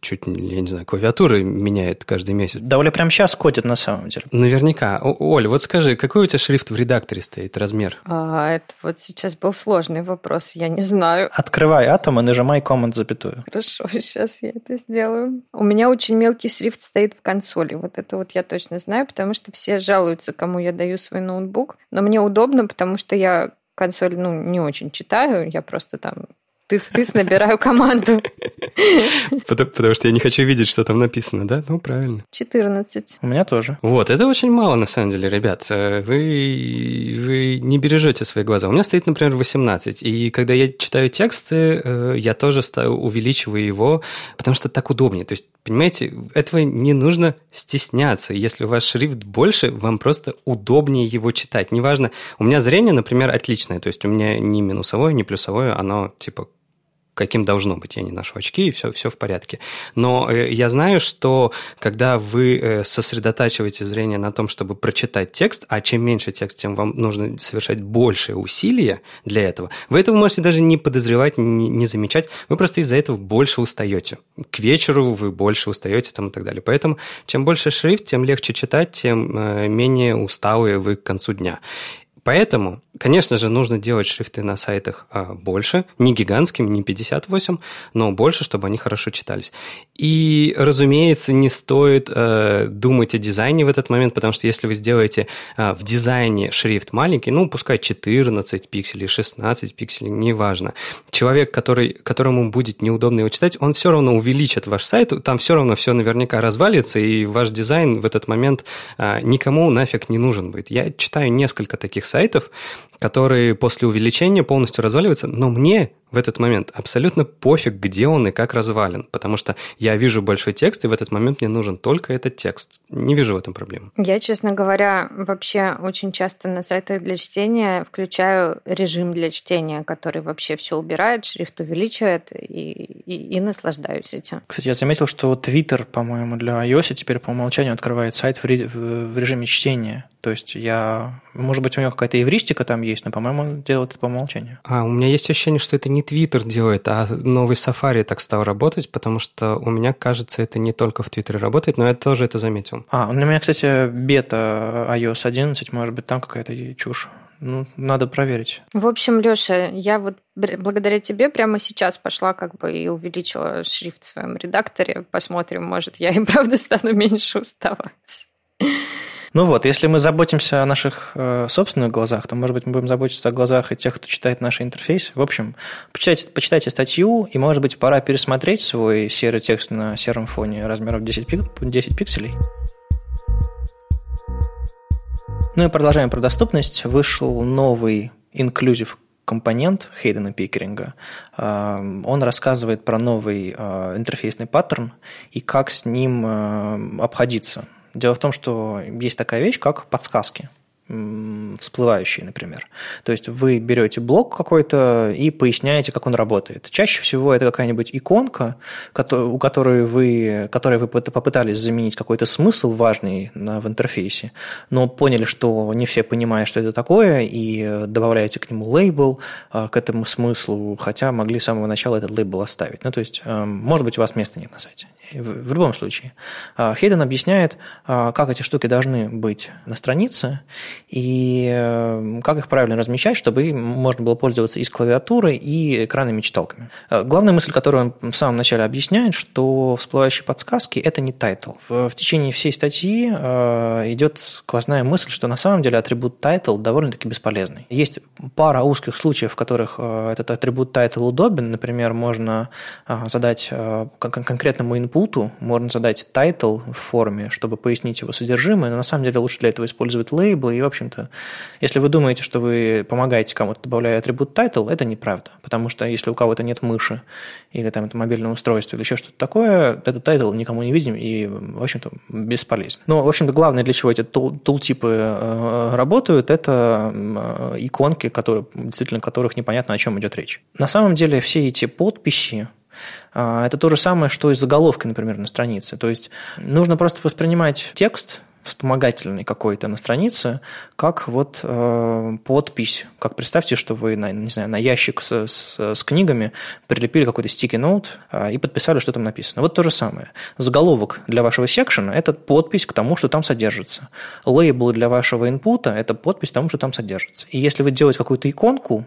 чуть, я не знаю, клавиатуры меняет каждый месяц. Да, Оля прямо сейчас кодит на самом деле. Наверняка. О, Оля, вот скажи, какой у тебя шрифт в редакторе стоит, размер? А, это вот сейчас был сложный вопрос, я не знаю. Открывай атом и нажимай команд запятую. Хорошо, сейчас я это сделаю. У меня очень мелкий шрифт стоит в консоли. Вот это вот я точно знаю, потому что все жалуются, кому я даю свой ноутбук. Но мне удобно, потому что я консоль, ну, не очень читаю, я просто там тыц-тыц набираю команду. Потому, потому что я не хочу видеть, что там написано, да? Ну, правильно. 14. У меня тоже. Вот, это очень мало, на самом деле, ребят. Э, вы, вы не бережете свои глаза. У меня стоит, например, 18. И когда я читаю тексты, э, я тоже увеличиваю его, потому что так удобнее. То есть, понимаете, этого не нужно стесняться. Если у вас шрифт больше, вам просто удобнее его читать. Неважно, у меня зрение, например, отличное. То есть, у меня ни минусовое, ни плюсовое, оно типа каким должно быть. Я не ношу очки, и все, все в порядке. Но э, я знаю, что когда вы э, сосредотачиваете зрение на том, чтобы прочитать текст, а чем меньше текст, тем вам нужно совершать большее усилия для этого, вы этого можете даже не подозревать, не, не замечать, вы просто из-за этого больше устаете. К вечеру вы больше устаете там, и так далее. Поэтому чем больше шрифт, тем легче читать, тем э, менее усталые вы к концу дня. Поэтому, конечно же, нужно делать шрифты на сайтах а, больше, не гигантскими, не 58, но больше, чтобы они хорошо читались. И, разумеется, не стоит э, думать о дизайне в этот момент, потому что если вы сделаете э, в дизайне шрифт маленький, ну, пускай 14 пикселей, 16 пикселей, неважно, человек, который, которому будет неудобно его читать, он все равно увеличит ваш сайт, там все равно все наверняка развалится, и ваш дизайн в этот момент э, никому нафиг не нужен будет. Я читаю несколько таких сайтов, которые после увеличения полностью разваливаются, но мне в этот момент абсолютно пофиг, где он и как развален, потому что я вижу большой текст, и в этот момент мне нужен только этот текст. Не вижу в этом проблемы. Я, честно говоря, вообще очень часто на сайтах для чтения включаю режим для чтения, который вообще все убирает, шрифт увеличивает, и, и, и наслаждаюсь этим. Кстати, я заметил, что Twitter, по-моему, для iOS теперь по умолчанию открывает сайт в, в режиме чтения. То есть я... Может быть, у него какая-то эвристика там есть, но, по-моему, он делает это по умолчанию. А, у меня есть ощущение, что это не Twitter делает, а новый Safari так стал работать, потому что у меня, кажется, это не только в Твиттере работает, но я тоже это заметил. А, у меня, кстати, бета iOS 11, может быть, там какая-то чушь. Ну, надо проверить. В общем, Леша, я вот благодаря тебе прямо сейчас пошла как бы и увеличила шрифт в своем редакторе. Посмотрим, может, я и правда стану меньше уставать. Ну вот, если мы заботимся о наших э, собственных глазах, то, может быть, мы будем заботиться о глазах и тех, кто читает наш интерфейс. В общем, почитайте, почитайте статью, и, может быть, пора пересмотреть свой серый текст на сером фоне размером 10, пик, 10 пикселей. Ну и продолжаем про доступность. Вышел новый inclusive компонент Хейдена Пикеринга. Э, он рассказывает про новый э, интерфейсный паттерн и как с ним э, обходиться. Дело в том, что есть такая вещь, как подсказки всплывающие, например. То есть вы берете блок какой-то и поясняете, как он работает. Чаще всего это какая-нибудь иконка, у которой вы, которой вы попытались заменить какой-то смысл важный в интерфейсе, но поняли, что не все понимают, что это такое, и добавляете к нему лейбл а, к этому смыслу, хотя могли с самого начала этот лейбл оставить. Ну, то есть, эм, может быть, у вас места нет на сайте. В любом случае. А, Хейден объясняет, как эти штуки должны быть на странице, и э, как их правильно размещать, чтобы можно было пользоваться и с клавиатурой, и экранными читалками. Э, главная мысль, которую он в самом начале объясняет, что всплывающие подсказки – это не title. В, течение всей статьи э, идет сквозная мысль, что на самом деле атрибут title довольно-таки бесполезный. Есть пара узких случаев, в которых этот атрибут title удобен. Например, можно задать конкретному input у, можно задать title в форме, чтобы пояснить его содержимое, но на самом деле лучше для этого использовать лейблы и в общем-то, если вы думаете, что вы помогаете кому-то, добавляя атрибут title, это неправда. Потому что если у кого-то нет мыши или там это мобильное устройство или еще что-то такое, этот title никому не видим и, в общем-то, бесполезен. Но, в общем-то, главное, для чего эти тул-типы э, работают, это э, иконки, которые, действительно которых непонятно, о чем идет речь. На самом деле все эти подписи, а, это то же самое, что и заголовки, например, на странице. То есть нужно просто воспринимать текст вспомогательный какой-то на странице, как вот э, подпись, как представьте, что вы на, не знаю, на ящик с, с, с книгами прилепили какой-то note э, и подписали, что там написано. Вот то же самое. Заголовок для вашего секшена – это подпись к тому, что там содержится. Лейбл для вашего инпута – это подпись к тому, что там содержится. И если вы делаете какую-то иконку,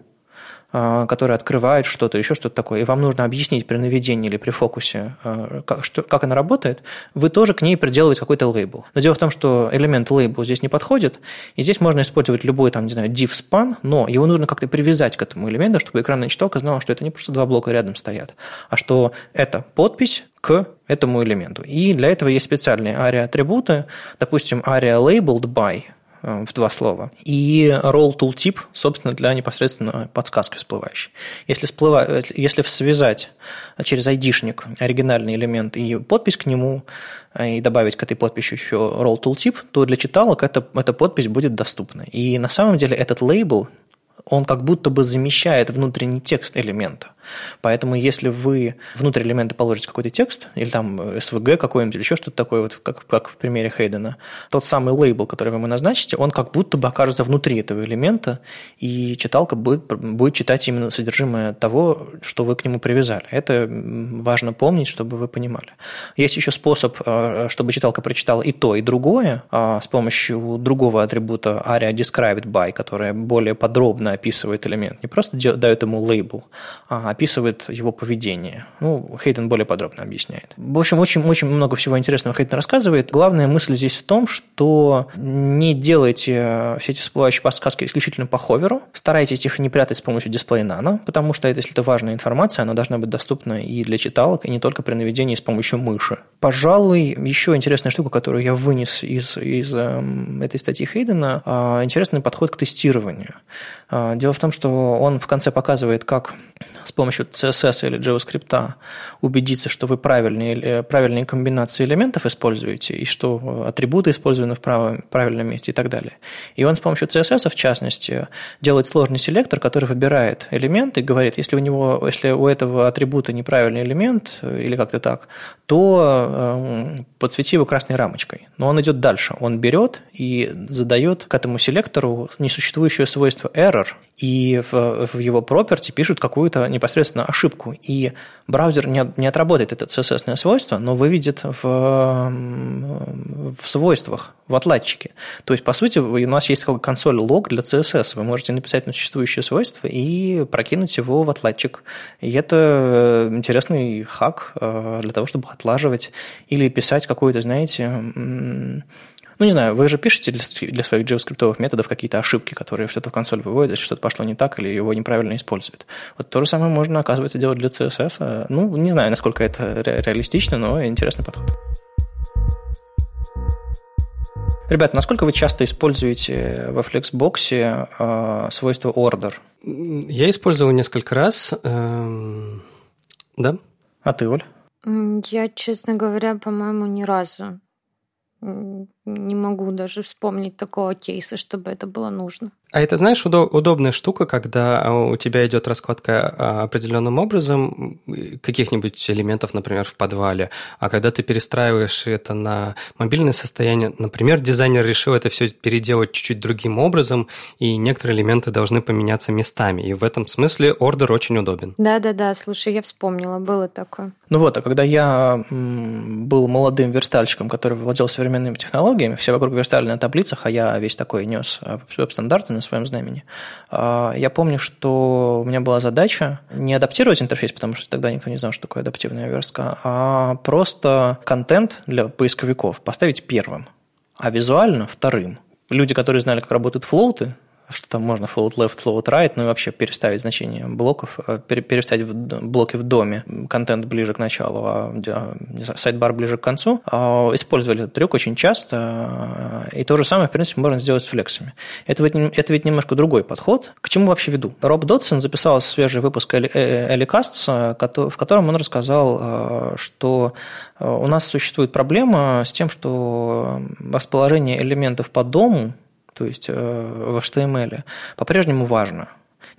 а, который открывает что-то, еще что-то такое, и вам нужно объяснить при наведении или при фокусе, а, как, что, как она работает, вы тоже к ней приделываете какой-то лейбл. Но дело в том, что элемент лейбл здесь не подходит, и здесь можно использовать любой, там, не знаю, div span, но его нужно как-то привязать к этому элементу, чтобы экранная читалка знала, что это не просто два блока рядом стоят, а что это подпись к этому элементу. И для этого есть специальные ARIA-атрибуты, допустим, ARIA labeled by – в два слова. И role tooltip, собственно, для непосредственно подсказки всплывающей. Если, всплыва... если связать через айдишник оригинальный элемент и подпись к нему, э, и добавить к этой подписи еще role tooltip, то для читалок эта, эта подпись будет доступна. И на самом деле этот лейбл, он как будто бы замещает внутренний текст элемента. Поэтому если вы внутрь элемента положите какой-то текст, или там SVG какой-нибудь, или еще что-то такое, вот как, как в примере Хейдена, тот самый лейбл, который вы ему назначите, он как будто бы окажется внутри этого элемента, и читалка будет, будет читать именно содержимое того, что вы к нему привязали. Это важно помнить, чтобы вы понимали. Есть еще способ, э, чтобы читалка прочитала и то, и другое, а, с помощью другого атрибута aria described by, которая более подробно описывает элемент. Не просто дает ему лейбл, а описывает его поведение. Ну, Хейтен более подробно объясняет. В общем, очень-очень много всего интересного Хейтен рассказывает. Главная мысль здесь в том, что не делайте все эти всплывающие подсказки исключительно по ховеру. Старайтесь их не прятать с помощью дисплея нано, потому что это, если это важная информация, она должна быть доступна и для читалок, и не только при наведении с помощью мыши. Пожалуй, еще интересная штука, которую я вынес из, из э, этой статьи Хейдена, э, интересный подход к тестированию. Э, дело в том, что он в конце показывает, как с помощью CSS или JavaScript убедиться, что вы правильные, правильные комбинации элементов используете, и что атрибуты использованы в правильном месте и так далее. И он с помощью CSS, в частности, делает сложный селектор, который выбирает элемент и говорит, если у, него, если у этого атрибута неправильный элемент или как-то так, то э, подсвети его красной рамочкой. Но он идет дальше. Он берет и задает к этому селектору несуществующее свойство error, и в, в его property пишут какую-то непосредственно ошибку. И браузер не, не отработает это CSS свойство, но выведет в, в свойствах, в отладчике. То есть, по сути, у нас есть такой консоль лог для CSS. Вы можете написать на существующее свойство и прокинуть его в отладчик. И это интересный хак э, для того, чтобы отлаживать или писать какую-то, знаете, ну, не знаю, вы же пишете для, для своих JavaScript методов какие-то ошибки, которые что-то в консоль выводят, если что-то пошло не так или его неправильно используют. Вот то же самое можно, оказывается, делать для CSS. Ну, не знаю, насколько это ре- реалистично, но интересный подход. Ребята, насколько вы часто используете во Flexbox э, свойство order? Я использовал несколько раз. Эм, да. А ты, Оль? Я, честно говоря, по-моему, ни разу не могу даже вспомнить такого кейса, чтобы это было нужно. А это, знаешь, удобная штука, когда а, у тебя идет раскладка а, определенным образом каких-нибудь элементов, например, в подвале, а когда ты перестраиваешь это на мобильное состояние, например, дизайнер решил это все переделать чуть-чуть другим образом, и некоторые элементы должны поменяться местами, и в этом смысле ордер очень удобен. Да-да-да, слушай, я вспомнила, было такое. Ну вот, а когда я был молодым верстальщиком, который владел современными технологиями, все вокруг верстали на таблицах, а я весь такой нес веб-стандарты на своем знамени. А, я помню, что у меня была задача не адаптировать интерфейс, потому что тогда никто не знал, что такое адаптивная верстка, а просто контент для поисковиков поставить первым, а визуально вторым. Люди, которые знали, как работают флоуты, что там можно float left, float right, ну и вообще переставить значение блоков, э, переставить блоки в доме, контент ближе к началу, а сайт-бар ближе к концу. А, использовали этот трюк очень часто, и то же самое, в принципе, можно сделать с флексами. Это ведь, это ведь немножко другой подход. К чему вообще веду? Роб Дотсон записал свежий выпуск Эликаст, в котором он рассказал, что у нас существует проблема с тем, что расположение элементов по дому – то есть э, в HTML, по-прежнему важно.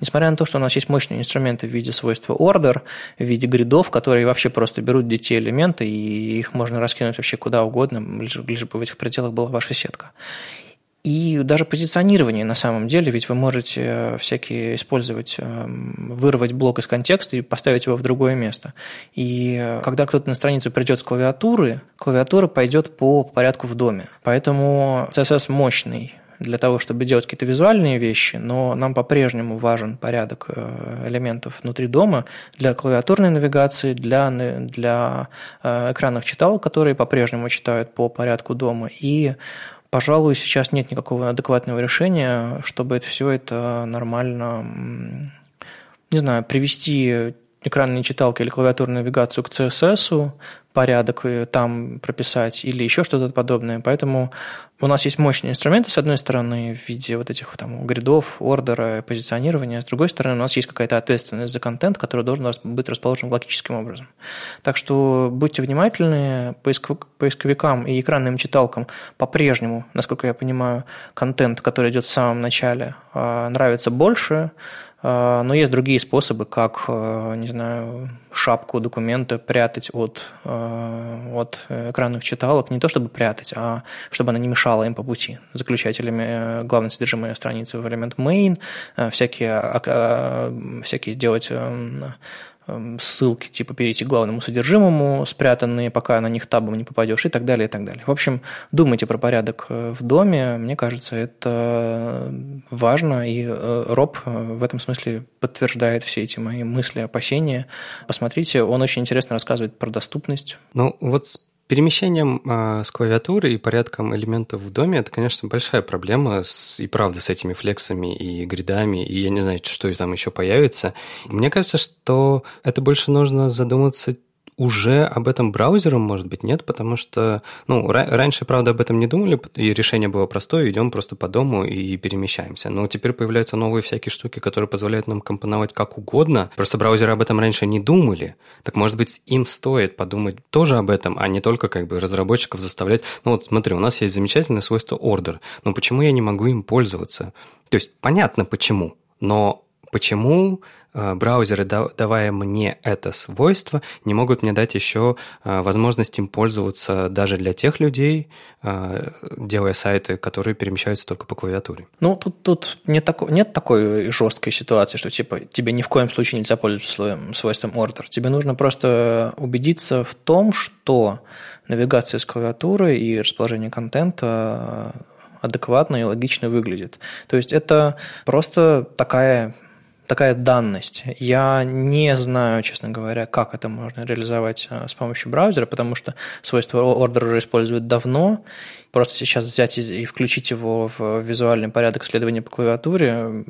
Несмотря на то, что у нас есть мощные инструменты в виде свойства order, в виде гридов, которые вообще просто берут детей элементы, и их можно раскинуть вообще куда угодно, лишь, лишь бы в этих пределах была ваша сетка. И даже позиционирование на самом деле, ведь вы можете э, всякие использовать, э, вырвать блок из контекста и поставить его в другое место. И когда кто-то на страницу придет с клавиатуры, клавиатура пойдет по порядку в доме. Поэтому CSS мощный, для того, чтобы делать какие-то визуальные вещи, но нам по-прежнему важен порядок э, элементов внутри дома для клавиатурной навигации, для, для э, экранных читалок, которые по-прежнему читают по порядку дома. И, пожалуй, сейчас нет никакого адекватного решения, чтобы это все это нормально, не знаю, привести экранные читалки или клавиатурную навигацию к CSS, порядок там прописать или еще что-то подобное. Поэтому у нас есть мощные инструменты, с одной стороны, в виде вот этих там гридов, ордера, позиционирования, с другой стороны, у нас есть какая-то ответственность за контент, который должен быть расположен логическим образом. Так что будьте внимательны, поисковикам и экранным читалкам по-прежнему, насколько я понимаю, контент, который идет в самом начале, а, нравится больше, но есть другие способы, как, а, не знаю, шапку документа прятать от, а, от экранных читалок. Не то чтобы прятать, а чтобы она не мешала им по пути. Заключать элемент, главное содержимое страницы в элемент main, всякие, всякие делать Эм, ссылки, типа перейти к главному содержимому, спрятанные, пока на них табом не попадешь, и так далее, и так далее. В общем, думайте про порядок э, в доме, мне кажется, это важно, и э, Роб э, в этом смысле подтверждает все эти мои мысли, опасения. Посмотрите, он очень интересно рассказывает про доступность. Ну, вот Перемещением э, с клавиатуры и порядком элементов в доме это, конечно, большая проблема с, и правда с этими флексами и гридами, и я не знаю, что там еще появится. Мне кажется, что это больше нужно задуматься уже об этом браузером, может быть, нет, потому что, ну, раньше, правда, об этом не думали, и решение было простое, идем просто по дому и перемещаемся. Но теперь появляются новые всякие штуки, которые позволяют нам компоновать как угодно. Просто браузеры об этом раньше не думали. Так, может быть, им стоит подумать тоже об этом, а не только как бы разработчиков заставлять. Ну вот смотри, у нас есть замечательное свойство order, но почему я не могу им пользоваться? То есть понятно почему, но почему Э, браузеры, давая мне это свойство, не могут мне дать еще э, возможность им пользоваться даже для тех людей, э, делая сайты, которые перемещаются только по клавиатуре. Ну, тут, тут нет, тако, нет такой жесткой ситуации, что типа тебе ни в коем случае нельзя пользоваться своим свойством order. Тебе нужно просто убедиться в том, что навигация с клавиатуры и расположение контента адекватно и логично выглядит. То есть это просто такая такая данность. Я не знаю, честно говоря, как это можно реализовать э, с помощью браузера, потому что свойство ордер уже используют давно. Просто сейчас взять и включить его в визуальный порядок следования по клавиатуре,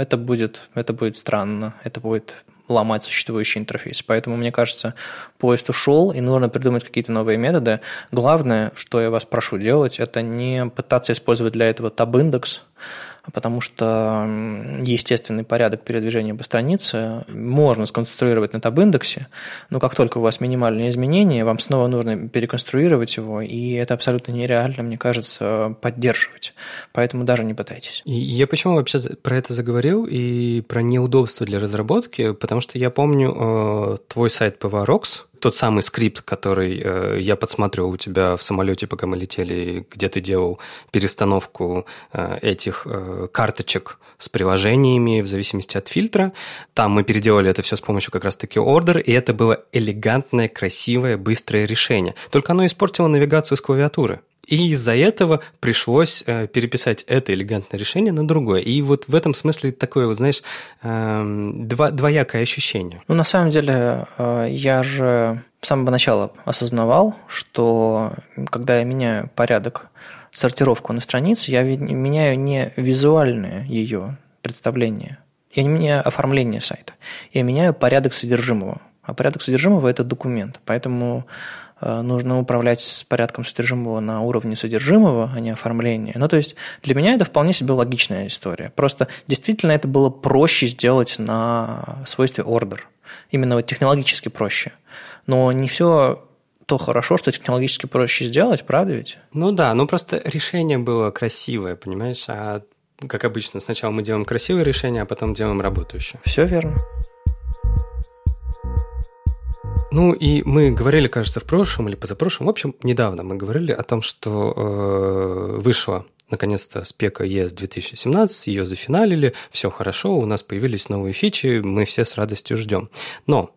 это будет, это будет странно, это будет ломать существующий интерфейс. Поэтому, мне кажется, поезд ушел, и нужно придумать какие-то новые методы. Главное, что я вас прошу делать, это не пытаться использовать для этого таб-индекс, потому что естественный порядок передвижения по странице можно сконструировать на таб-индексе, но как только у вас минимальные изменения, вам снова нужно переконструировать его, и это абсолютно нереально, мне кажется, поддерживать. Поэтому даже не пытайтесь. И я почему вообще про это заговорил и про неудобство для разработки, потому что я помню э, твой сайт PVRox, тот самый скрипт, который э, я подсматривал у тебя в самолете, пока мы летели, где ты делал перестановку э, этих э, карточек с приложениями в зависимости от фильтра. Там мы переделали это все с помощью как раз-таки ордер, и это было элегантное, красивое, быстрое решение. Только оно испортило навигацию с клавиатуры. И из-за этого пришлось э, переписать это элегантное решение на другое. И вот в этом смысле такое, вот, знаешь, э, два, двоякое ощущение. Ну, на самом деле, э, я же с самого начала осознавал, что когда я меняю порядок, сортировку на странице, я меняю не визуальное ее представление, я не меняю оформление сайта, я меняю порядок содержимого. А порядок содержимого – это документ. Поэтому нужно управлять с порядком содержимого на уровне содержимого, а не оформления. Ну, то есть для меня это вполне себе логичная история. Просто действительно это было проще сделать на свойстве order. Именно вот технологически проще. Но не все то хорошо, что технологически проще сделать, правда ведь? Ну да, ну просто решение было красивое, понимаешь? А как обычно, сначала мы делаем красивое решение, а потом делаем работающее. Все верно. Ну и мы говорили, кажется, в прошлом или позапрошлом, в общем, недавно мы говорили о том, что э, вышла наконец-то спека ES 2017, ее зафиналили, все хорошо, у нас появились новые фичи, мы все с радостью ждем. Но,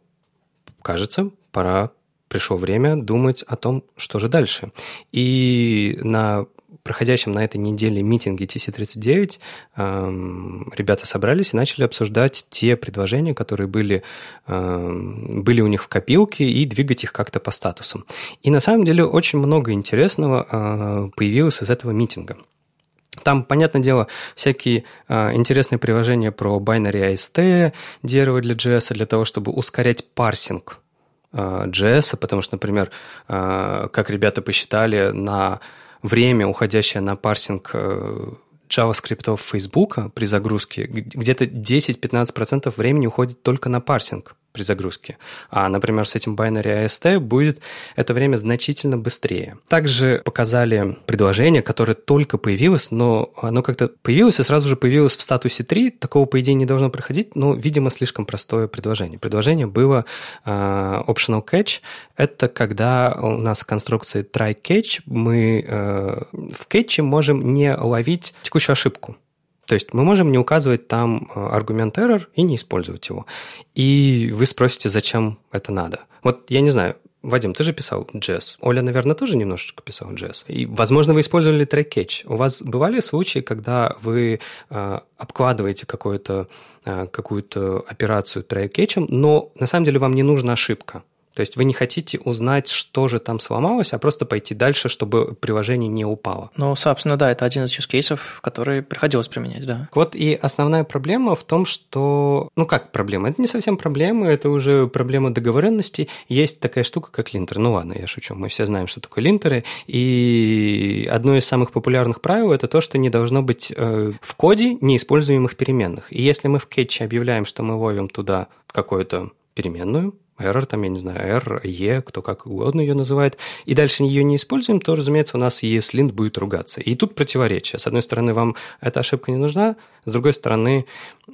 кажется, пора пришло время думать о том, что же дальше. И на проходящем на этой неделе митинге TC39 эм, ребята собрались и начали обсуждать те предложения, которые были, эм, были у них в копилке, и двигать их как-то по статусам. И на самом деле очень много интересного э, появилось из этого митинга. Там, понятное дело, всякие э, интересные приложения про binary AST, дерево для JS, для того, чтобы ускорять парсинг э, JS, потому что, например, э, как ребята посчитали, на время, уходящее на парсинг э, JavaScript Facebook при загрузке, где-то 10-15% времени уходит только на парсинг при загрузке. А, например, с этим binary AST будет это время значительно быстрее. Также показали предложение, которое только появилось, но оно как-то появилось и сразу же появилось в статусе 3. Такого, по идее, не должно проходить, но, видимо, слишком простое предложение. Предложение было uh, optional catch. Это когда у нас в конструкции try catch мы uh, в кетче можем не ловить текущую ошибку. То есть мы можем не указывать там э, аргумент error и не использовать его. И вы спросите, зачем это надо. Вот я не знаю, Вадим, ты же писал JS. Оля, наверное, тоже немножечко писал JS. И, возможно, вы использовали трек catch. У вас бывали случаи, когда вы э, обкладываете какую-то э, какую-то операцию трек catch, но на самом деле вам не нужна ошибка. То есть вы не хотите узнать, что же там сломалось, а просто пойти дальше, чтобы приложение не упало. Ну, собственно, да, это один из use кейсов, который приходилось применять, да. Вот и основная проблема в том, что... Ну, как проблема? Это не совсем проблема, это уже проблема договоренности. Есть такая штука, как линтер. Ну, ладно, я шучу. Мы все знаем, что такое линтеры. И одно из самых популярных правил – это то, что не должно быть э, в коде неиспользуемых переменных. И если мы в кетче объявляем, что мы ловим туда какую-то переменную, error, там, я не знаю, R, E, кто как угодно ее называет, и дальше ее не используем, то, разумеется, у нас ESLint будет ругаться. И тут противоречие. С одной стороны, вам эта ошибка не нужна, с другой стороны,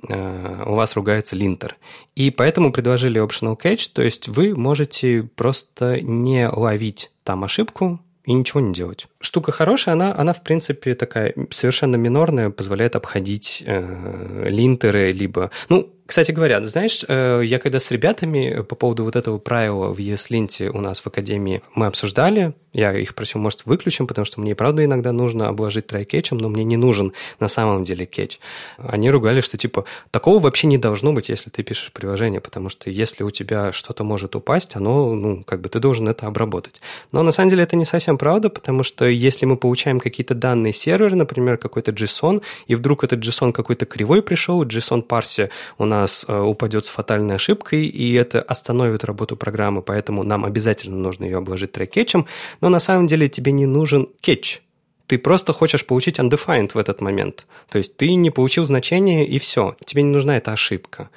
э, у вас ругается линтер. И поэтому предложили optional catch, то есть вы можете просто не ловить там ошибку, и ничего не делать. Штука хорошая, она, она в принципе такая совершенно минорная, позволяет обходить э, линтеры, либо... Ну, кстати говоря, знаешь, э, я когда с ребятами по поводу вот этого правила в ESLint у нас в Академии мы обсуждали, я их просил, может, выключим, потому что мне, правда, иногда нужно обложить трай-кетчем, но мне не нужен на самом деле кетч. Они ругали, что, типа, такого вообще не должно быть, если ты пишешь приложение, потому что если у тебя что-то может упасть, оно, ну, как бы ты должен это обработать. Но на самом деле это не совсем правда, потому что если мы получаем какие-то данные сервера, например, какой-то JSON, и вдруг этот JSON какой-то кривой пришел, JSON парсе у нас нас э, упадет с фатальной ошибкой, и это остановит работу программы, поэтому нам обязательно нужно ее обложить трек-кетчем, но на самом деле тебе не нужен кетч, ты просто хочешь получить undefined в этот момент. То есть ты не получил значение, и все. Тебе не нужна эта ошибка.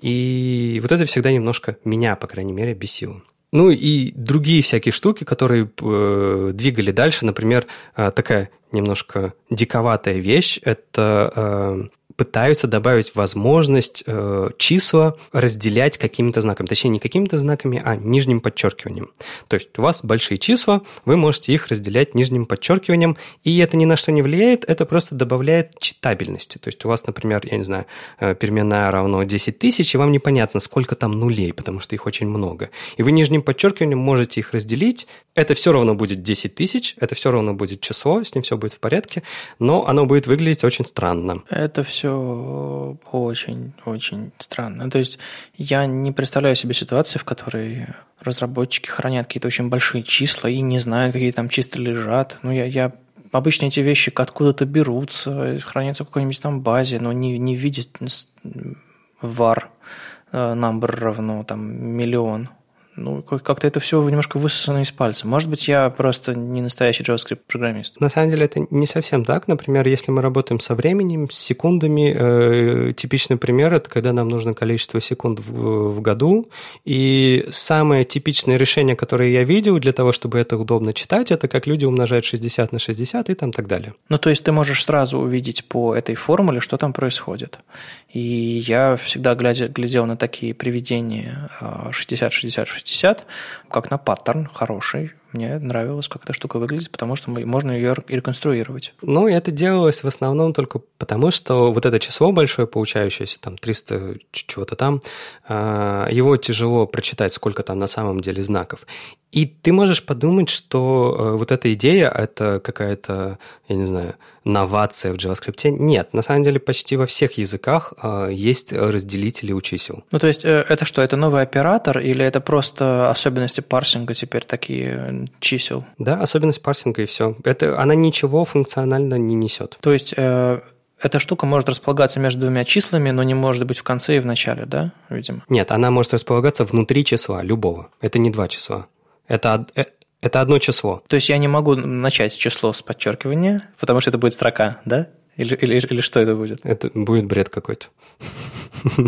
И вот это всегда немножко меня, по крайней мере, бесило. Ну и другие всякие штуки, которые э, двигали дальше. Например, э, такая немножко диковатая вещь – это э, пытаются добавить возможность э, числа разделять какими-то знаками. Точнее, не какими-то знаками, а нижним подчеркиванием. То есть у вас большие числа, вы можете их разделять нижним подчеркиванием, и это ни на что не влияет, это просто добавляет читабельности. То есть у вас, например, я не знаю, э, переменная равно 10 тысяч, и вам непонятно, сколько там нулей, потому что их очень много. И вы нижним подчеркиванием можете их разделить, это все равно будет 10 тысяч, это все равно будет число, с ним все будет в порядке, но оно будет выглядеть очень странно. Это все очень-очень странно. То есть я не представляю себе ситуации, в которой разработчики хранят какие-то очень большие числа и не знают, какие там числа лежат. Ну, я, я обычно эти вещи откуда-то берутся, хранятся в какой-нибудь там базе, но не, не в виде var э, number равно там миллион ну, как-то это все немножко высосано из пальца. Может быть, я просто не настоящий JavaScript-программист. На самом деле это не совсем так. Например, если мы работаем со временем, с секундами, э, типичный пример – это когда нам нужно количество секунд в, в году. И самое типичное решение, которое я видел для того, чтобы это удобно читать, это как люди умножают 60 на 60 и там так далее. Ну, то есть ты можешь сразу увидеть по этой формуле, что там происходит. И я всегда глядя, глядел на такие приведения 60-60-60, 60, как на паттерн хороший. Мне нравилось, как эта штука выглядит, потому что можно ее реконструировать. Ну, это делалось в основном только потому, что вот это число большое, получающееся, там 300 чего-то там, а, его тяжело прочитать, сколько там на самом деле знаков. И ты можешь подумать, что э, вот эта идея – это какая-то, я не знаю, новация в JavaScript. Нет, на самом деле почти во всех языках э, есть разделители у чисел. Ну, то есть э, это что, это новый оператор или это просто особенности парсинга теперь такие чисел? Да, особенность парсинга и все. Это, она ничего функционально не несет. То есть эта штука может располагаться между двумя числами, но не может быть в конце и в начале, да, видимо? Нет, она может располагаться внутри числа, любого. Это не два числа. Это, э, это одно число. То есть я не могу начать число с подчеркивания, потому что это будет строка, да? Или, или, или что это будет? Это будет бред какой-то.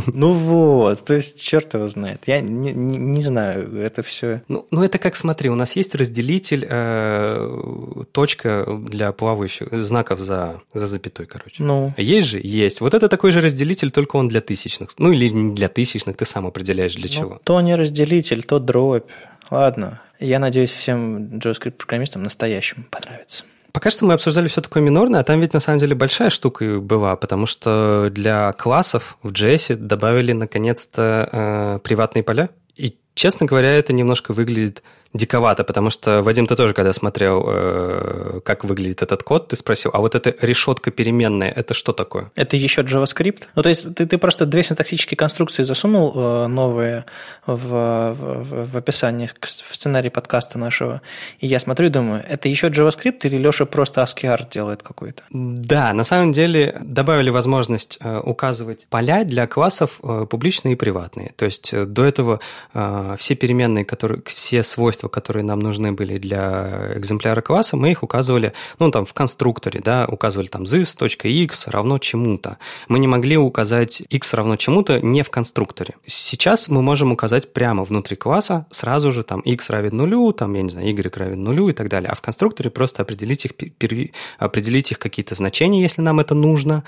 Ну вот, то есть черт его знает. Я не, не, не знаю, это все... Ну, ну, это как, смотри, у нас есть разделитель, э, точка для плавающих, знаков за, за запятой, короче. Ну. Есть же? Есть. Вот это такой же разделитель, только он для тысячных. Ну, или не для тысячных, ты сам определяешь для ну, чего. То не разделитель, то дробь. Ладно. Я надеюсь, всем JavaScript-программистам настоящим понравится. Пока что мы обсуждали все такое минорное, а там ведь на самом деле большая штука была, потому что для классов в JS добавили наконец-то э, приватные поля. И, честно говоря, это немножко выглядит диковато, потому что, Вадим, ты тоже, когда смотрел, э, как выглядит этот код, ты спросил, а вот эта решетка переменная, это что такое? Это еще JavaScript? Ну, то есть ты, ты просто две синтаксические конструкции засунул э, новые в, в, в описание, в сценарий подкаста нашего, и я смотрю и думаю, это еще JavaScript или Леша просто ASCII делает какой-то? Да, на самом деле добавили возможность э, указывать поля для классов публичные и приватные. То есть до этого все переменные, которые, все свойства свойства, которые нам нужны были для экземпляра класса, мы их указывали, ну, там, в конструкторе, да, указывали там this.x равно чему-то. Мы не могли указать x равно чему-то не в конструкторе. Сейчас мы можем указать прямо внутри класса сразу же там x равен нулю, там, я не знаю, y равен нулю и так далее. А в конструкторе просто определить их, определить их какие-то значения, если нам это нужно,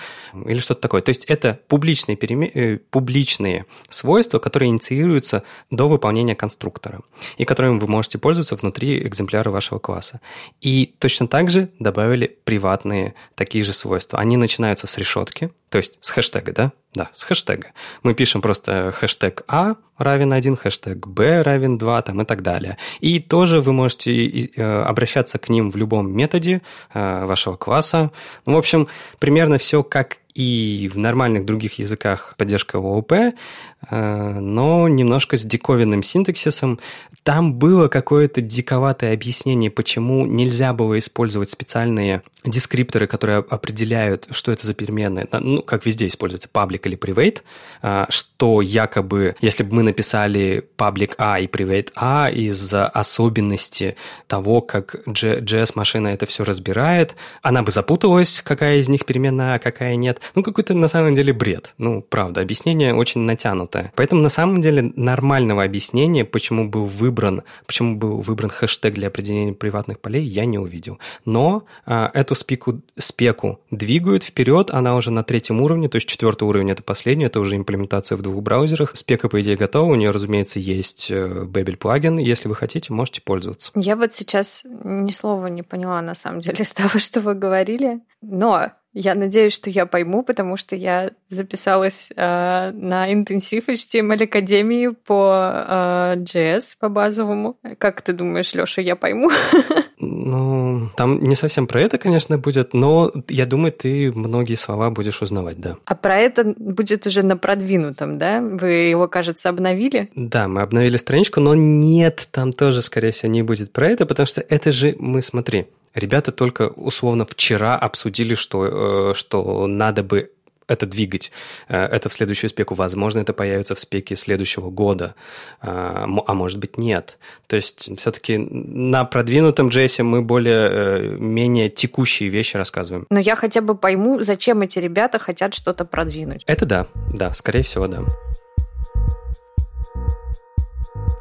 или что-то такое. То есть это публичные, переме... Э, публичные свойства, которые инициируются до выполнения конструктора, и которыми вы можете можете пользоваться внутри экземпляра вашего класса. И точно так же добавили приватные такие же свойства. Они начинаются с решетки, то есть с хэштега, да? Да, с хэштега. Мы пишем просто хэштег А равен 1, хэштег Б равен 2 там, и так далее. И тоже вы можете э, обращаться к ним в любом методе э, вашего класса. Ну, в общем, примерно все как и в нормальных других языках поддержка ООП, э, но немножко с диковинным синтаксисом. Там было какое-то диковатое объяснение, почему нельзя было использовать специальные дескрипторы, которые определяют, что это за переменные. Ну, как везде используется public или private, э, что якобы, если бы мы написали public A и private A из-за особенности того, как JS-машина это все разбирает, она бы запуталась, какая из них переменная, а какая нет. Ну, какой-то на самом деле бред. Ну, правда, объяснение очень натянутое. Поэтому на самом деле нормального объяснения, почему был выбран, почему был выбран хэштег для определения приватных полей, я не увидел. Но а, эту спеку, спеку двигают вперед, она уже на третьем уровне, то есть четвертый уровень это последний, это уже имплементация в двух браузерах. Спека, по идее, готова, у нее, разумеется, есть э, Babel плагин. Если вы хотите, можете пользоваться. Я вот сейчас ни слова не поняла, на самом деле, с того, что вы говорили. Но я надеюсь, что я пойму, потому что я записалась э, на интенсив HTML Академии по э, JS, по базовому. Как ты думаешь, Лёша, я пойму? Ну, там не совсем про это, конечно, будет, но я думаю, ты многие слова будешь узнавать, да. А про это будет уже на продвинутом, да? Вы его, кажется, обновили? Да, мы обновили страничку, но нет, там тоже, скорее всего, не будет про это, потому что это же, мы смотри, Ребята только условно вчера обсудили, что, э, что надо бы это двигать, э, это в следующую спеку. Возможно, это появится в спеке следующего года, а, а может быть нет. То есть все-таки на продвинутом JS мы более, э, менее текущие вещи рассказываем. Но я хотя бы пойму, зачем эти ребята хотят что-то продвинуть. Это да, да, скорее всего, да.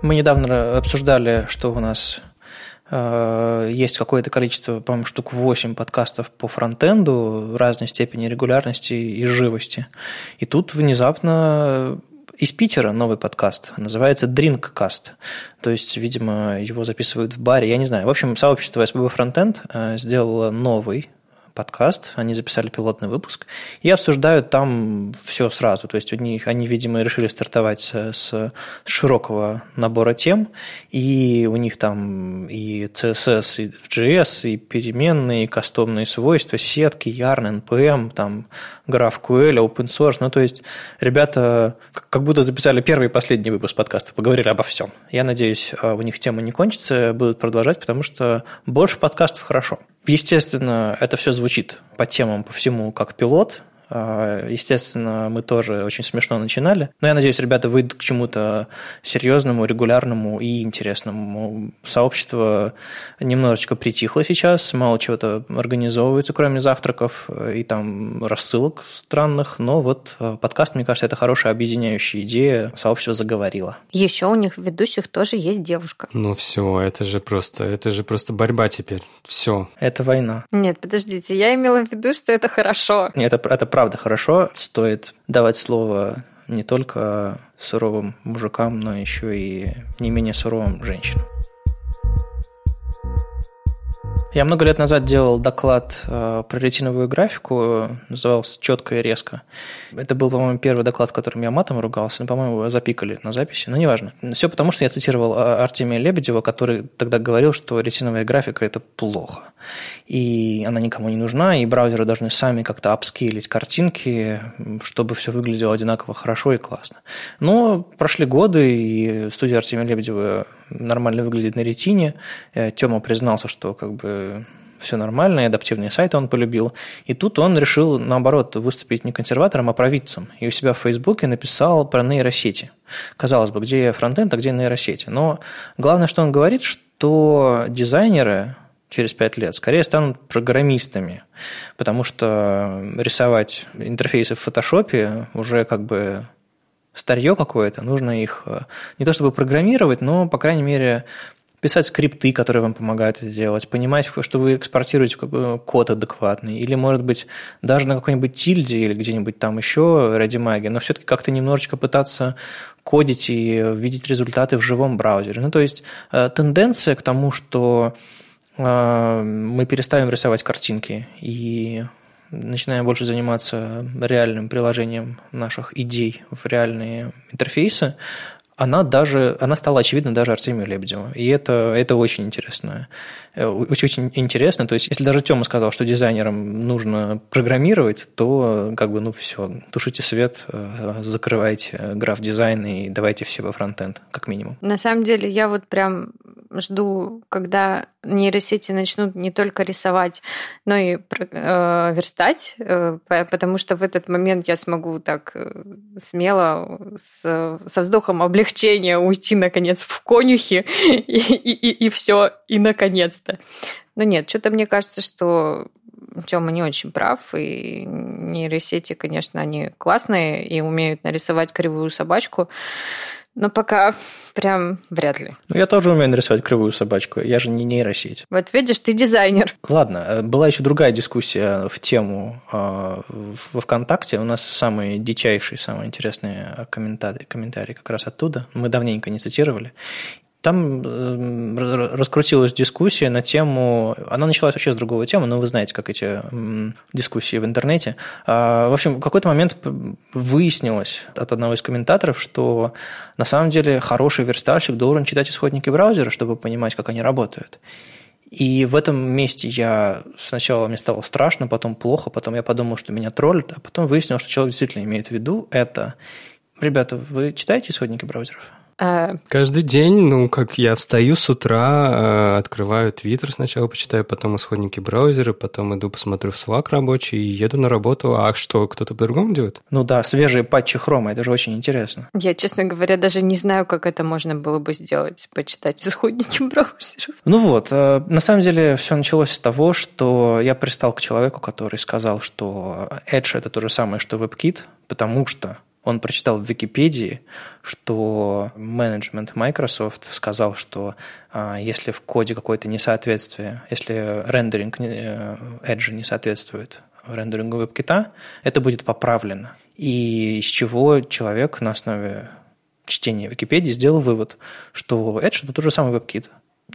Мы недавно обсуждали, что у нас Э, есть какое-то количество, по-моему, штук 8 подкастов по фронтенду разной степени регулярности и живости. И тут внезапно из Питера новый подкаст, называется Drinkcast. То есть, видимо, его записывают в баре, я не знаю. В общем, сообщество SBB Frontend э, сделало новый подкаст, они записали пилотный выпуск и обсуждают там все сразу. То есть у них, они, видимо, решили стартовать с, с широкого набора тем, и у них там и CSS, и JS, и переменные, и кастомные свойства, сетки, Yarn, NPM, там GraphQL, open source. Ну, то есть ребята как будто записали первый и последний выпуск подкаста, поговорили обо всем. Я надеюсь, а, у них тема не кончится, будут продолжать, потому что больше подкастов хорошо. Естественно, это все звучит по темам, по всему, как пилот, естественно, мы тоже очень смешно начинали. Но я надеюсь, ребята выйдут к чему-то серьезному, регулярному и интересному. Сообщество немножечко притихло сейчас, мало чего-то организовывается, кроме завтраков и там рассылок странных. Но вот э, подкаст, мне кажется, это хорошая объединяющая идея. Сообщество заговорило. Еще у них в ведущих тоже есть девушка. Ну все, это же просто, это же просто борьба теперь. Все. Это война. Нет, подождите, я имела в виду, что это хорошо. Нет, это, это правда хорошо. Стоит давать слово не только суровым мужикам, но еще и не менее суровым женщинам. Я много лет назад делал доклад э, про ретиновую графику, назывался «Четко и резко». Это был, по-моему, первый доклад, в котором я матом ругался, но, по-моему, его запикали на записи, но неважно. Все потому, что я цитировал а, Артемия Лебедева, который тогда говорил, что ретиновая графика – это плохо, и она никому не нужна, и браузеры должны сами как-то апскейлить картинки, чтобы все выглядело одинаково хорошо и классно. Но прошли годы, и студия Артемия Лебедева нормально выглядит на ретине. Э, Тёма признался, что как бы все нормально, и адаптивные сайты он полюбил. И тут он решил, наоборот, выступить не консерватором, а провидцем. И у себя в Фейсбуке написал про нейросети. Казалось бы, где фронтенд, а где нейросети. Но главное, что он говорит, что дизайнеры через пять лет скорее станут программистами, потому что рисовать интерфейсы в фотошопе уже как бы старье какое-то, нужно их э, не то чтобы программировать, но, по крайней мере, писать скрипты, которые вам помогают это делать, понимать, что вы экспортируете код адекватный, или, может быть, даже на какой-нибудь тильде или где-нибудь там еще ради магии, но все-таки как-то немножечко пытаться кодить и видеть результаты в живом браузере. Ну, то есть э, тенденция к тому, что э, мы переставим рисовать картинки и начинаем больше заниматься реальным приложением наших идей в реальные интерфейсы, она даже, она стала очевидна даже Артемию Лебедеву. И это, это очень интересно. Э, очень, очень интересно. То есть, если даже Тёма сказал, что дизайнерам нужно программировать, то как бы, ну, все, тушите свет, э, закрывайте граф дизайн и давайте все во фронтенд, как минимум. На самом деле, я вот прям жду, когда нейросети начнут не только рисовать, но и э, верстать, э, потому что в этот момент я смогу так э, смело с, со вздохом облегчения уйти наконец в конюхи и, и, и, и все, и наконец-то. Но нет, что-то мне кажется, что Тёма не очень прав, и нейросети, конечно, они классные и умеют нарисовать кривую собачку, но пока прям вряд ли. Ну, я тоже умею нарисовать кривую собачку, я же не нейросеть. Вот видишь, ты дизайнер. Ладно, э, была еще другая дискуссия в тему э, во ВКонтакте. У нас самые дичайшие, самые интересные комментарии, комментарии как раз оттуда. Мы давненько не цитировали. Там э, раскрутилась дискуссия на тему, она началась вообще с другого темы, но вы знаете, как эти дискуссии в интернете. А, в общем, в какой-то момент выяснилось от одного из комментаторов, что на самом деле хороший верстальщик должен читать исходники браузера, чтобы понимать, как они работают. И в этом месте я сначала мне стало страшно, потом плохо, потом я подумал, что меня троллят, а потом выяснилось, что человек действительно имеет в виду это. Ребята, вы читаете исходники браузеров? А... Каждый день, ну, как я встаю с утра, э, открываю Твиттер сначала, почитаю, потом исходники браузера, потом иду посмотрю в Slack рабочий и еду на работу. А что, кто-то по-другому делает? Ну да, свежие патчи хрома, это же очень интересно. Я, честно говоря, даже не знаю, как это можно было бы сделать, почитать исходники браузеров. Ну вот, э, на самом деле все началось с того, что я пристал к человеку, который сказал, что Edge это то же самое, что WebKit, потому что он прочитал в Википедии, что менеджмент Microsoft сказал, что а, если в коде какое-то несоответствие, если рендеринг э, Edge не соответствует рендерингу WebKit, это будет поправлено. И из чего человек на основе чтения Википедии сделал вывод, что Edge – это тот же самый WebKit.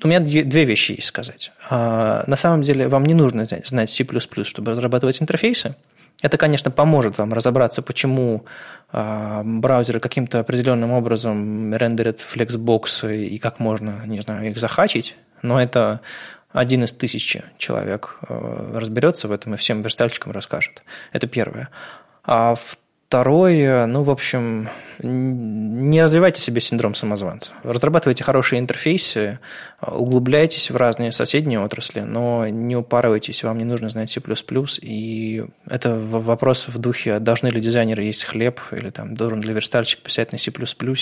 У меня две вещи есть сказать. А, на самом деле вам не нужно знать C++, чтобы разрабатывать интерфейсы. Это, конечно, поможет вам разобраться, почему э, браузеры каким-то определенным образом рендерят флексбоксы и как можно, не знаю, их захачить, но это один из тысячи человек э, разберется в этом и всем верстальщикам расскажет. Это первое. А Второе, ну, в общем, не развивайте себе синдром самозванца. Разрабатывайте хорошие интерфейсы, углубляйтесь в разные соседние отрасли, но не упарывайтесь, вам не нужно знать C++, и это вопрос в духе, должны ли дизайнеры есть хлеб, или там должен ли верстальщик писать на C++.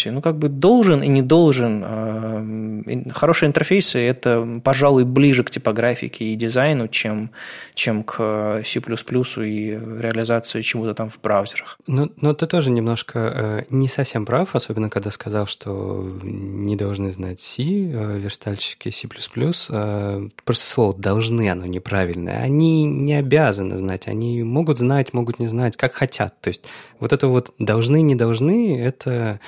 Ну, как бы должен и не должен. А, хорошие интерфейсы – это, пожалуй, ближе к типографике и дизайну, чем, чем к C++ и реализации чего-то там в браузерах. Ну, но ты тоже немножко э, не совсем прав, особенно когда сказал, что не должны знать C, э, верстальщики C++. Э, просто слово «должны» оно неправильное. Они не обязаны знать, они могут знать, могут не знать, как хотят. То есть вот это вот «должны», «не должны» — это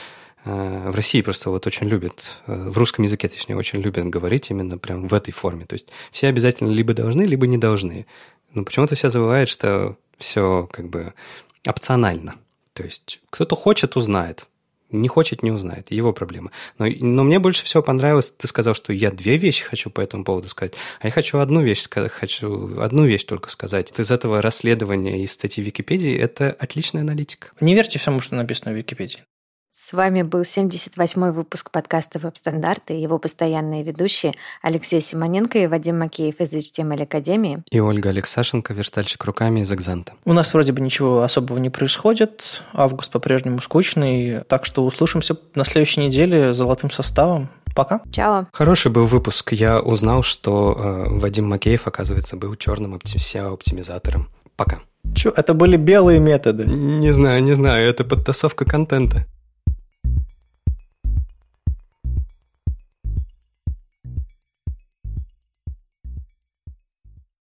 э, в России просто вот очень любят, э, в русском языке, точнее, очень любят говорить именно прям в этой форме. То есть все обязательно либо должны, либо не должны. Но почему-то все забывают, что все как бы опционально. То есть кто-то хочет, узнает. Не хочет, не узнает. Его проблема. Но, но мне больше всего понравилось, ты сказал, что я две вещи хочу по этому поводу сказать, а я хочу одну вещь хочу одну вещь только сказать. Из этого расследования из статьи Википедии это отличная аналитика. Не верьте всему, что написано в Википедии. С вами был 78-й выпуск подкаста «Веб-стандарты» и его постоянные ведущие Алексей Симоненко и Вадим Макеев из HTML Академии. И Ольга Алексашенко, верстальщик руками из «Экзанта». У нас вроде бы ничего особого не происходит. Август по-прежнему скучный. Так что услышимся на следующей неделе золотым составом. Пока. Чао. Хороший был выпуск. Я узнал, что э, Вадим Макеев, оказывается, был черным SEO-оптимизатором. Пока. Че, это были белые методы? Не знаю, не знаю. Это подтасовка контента.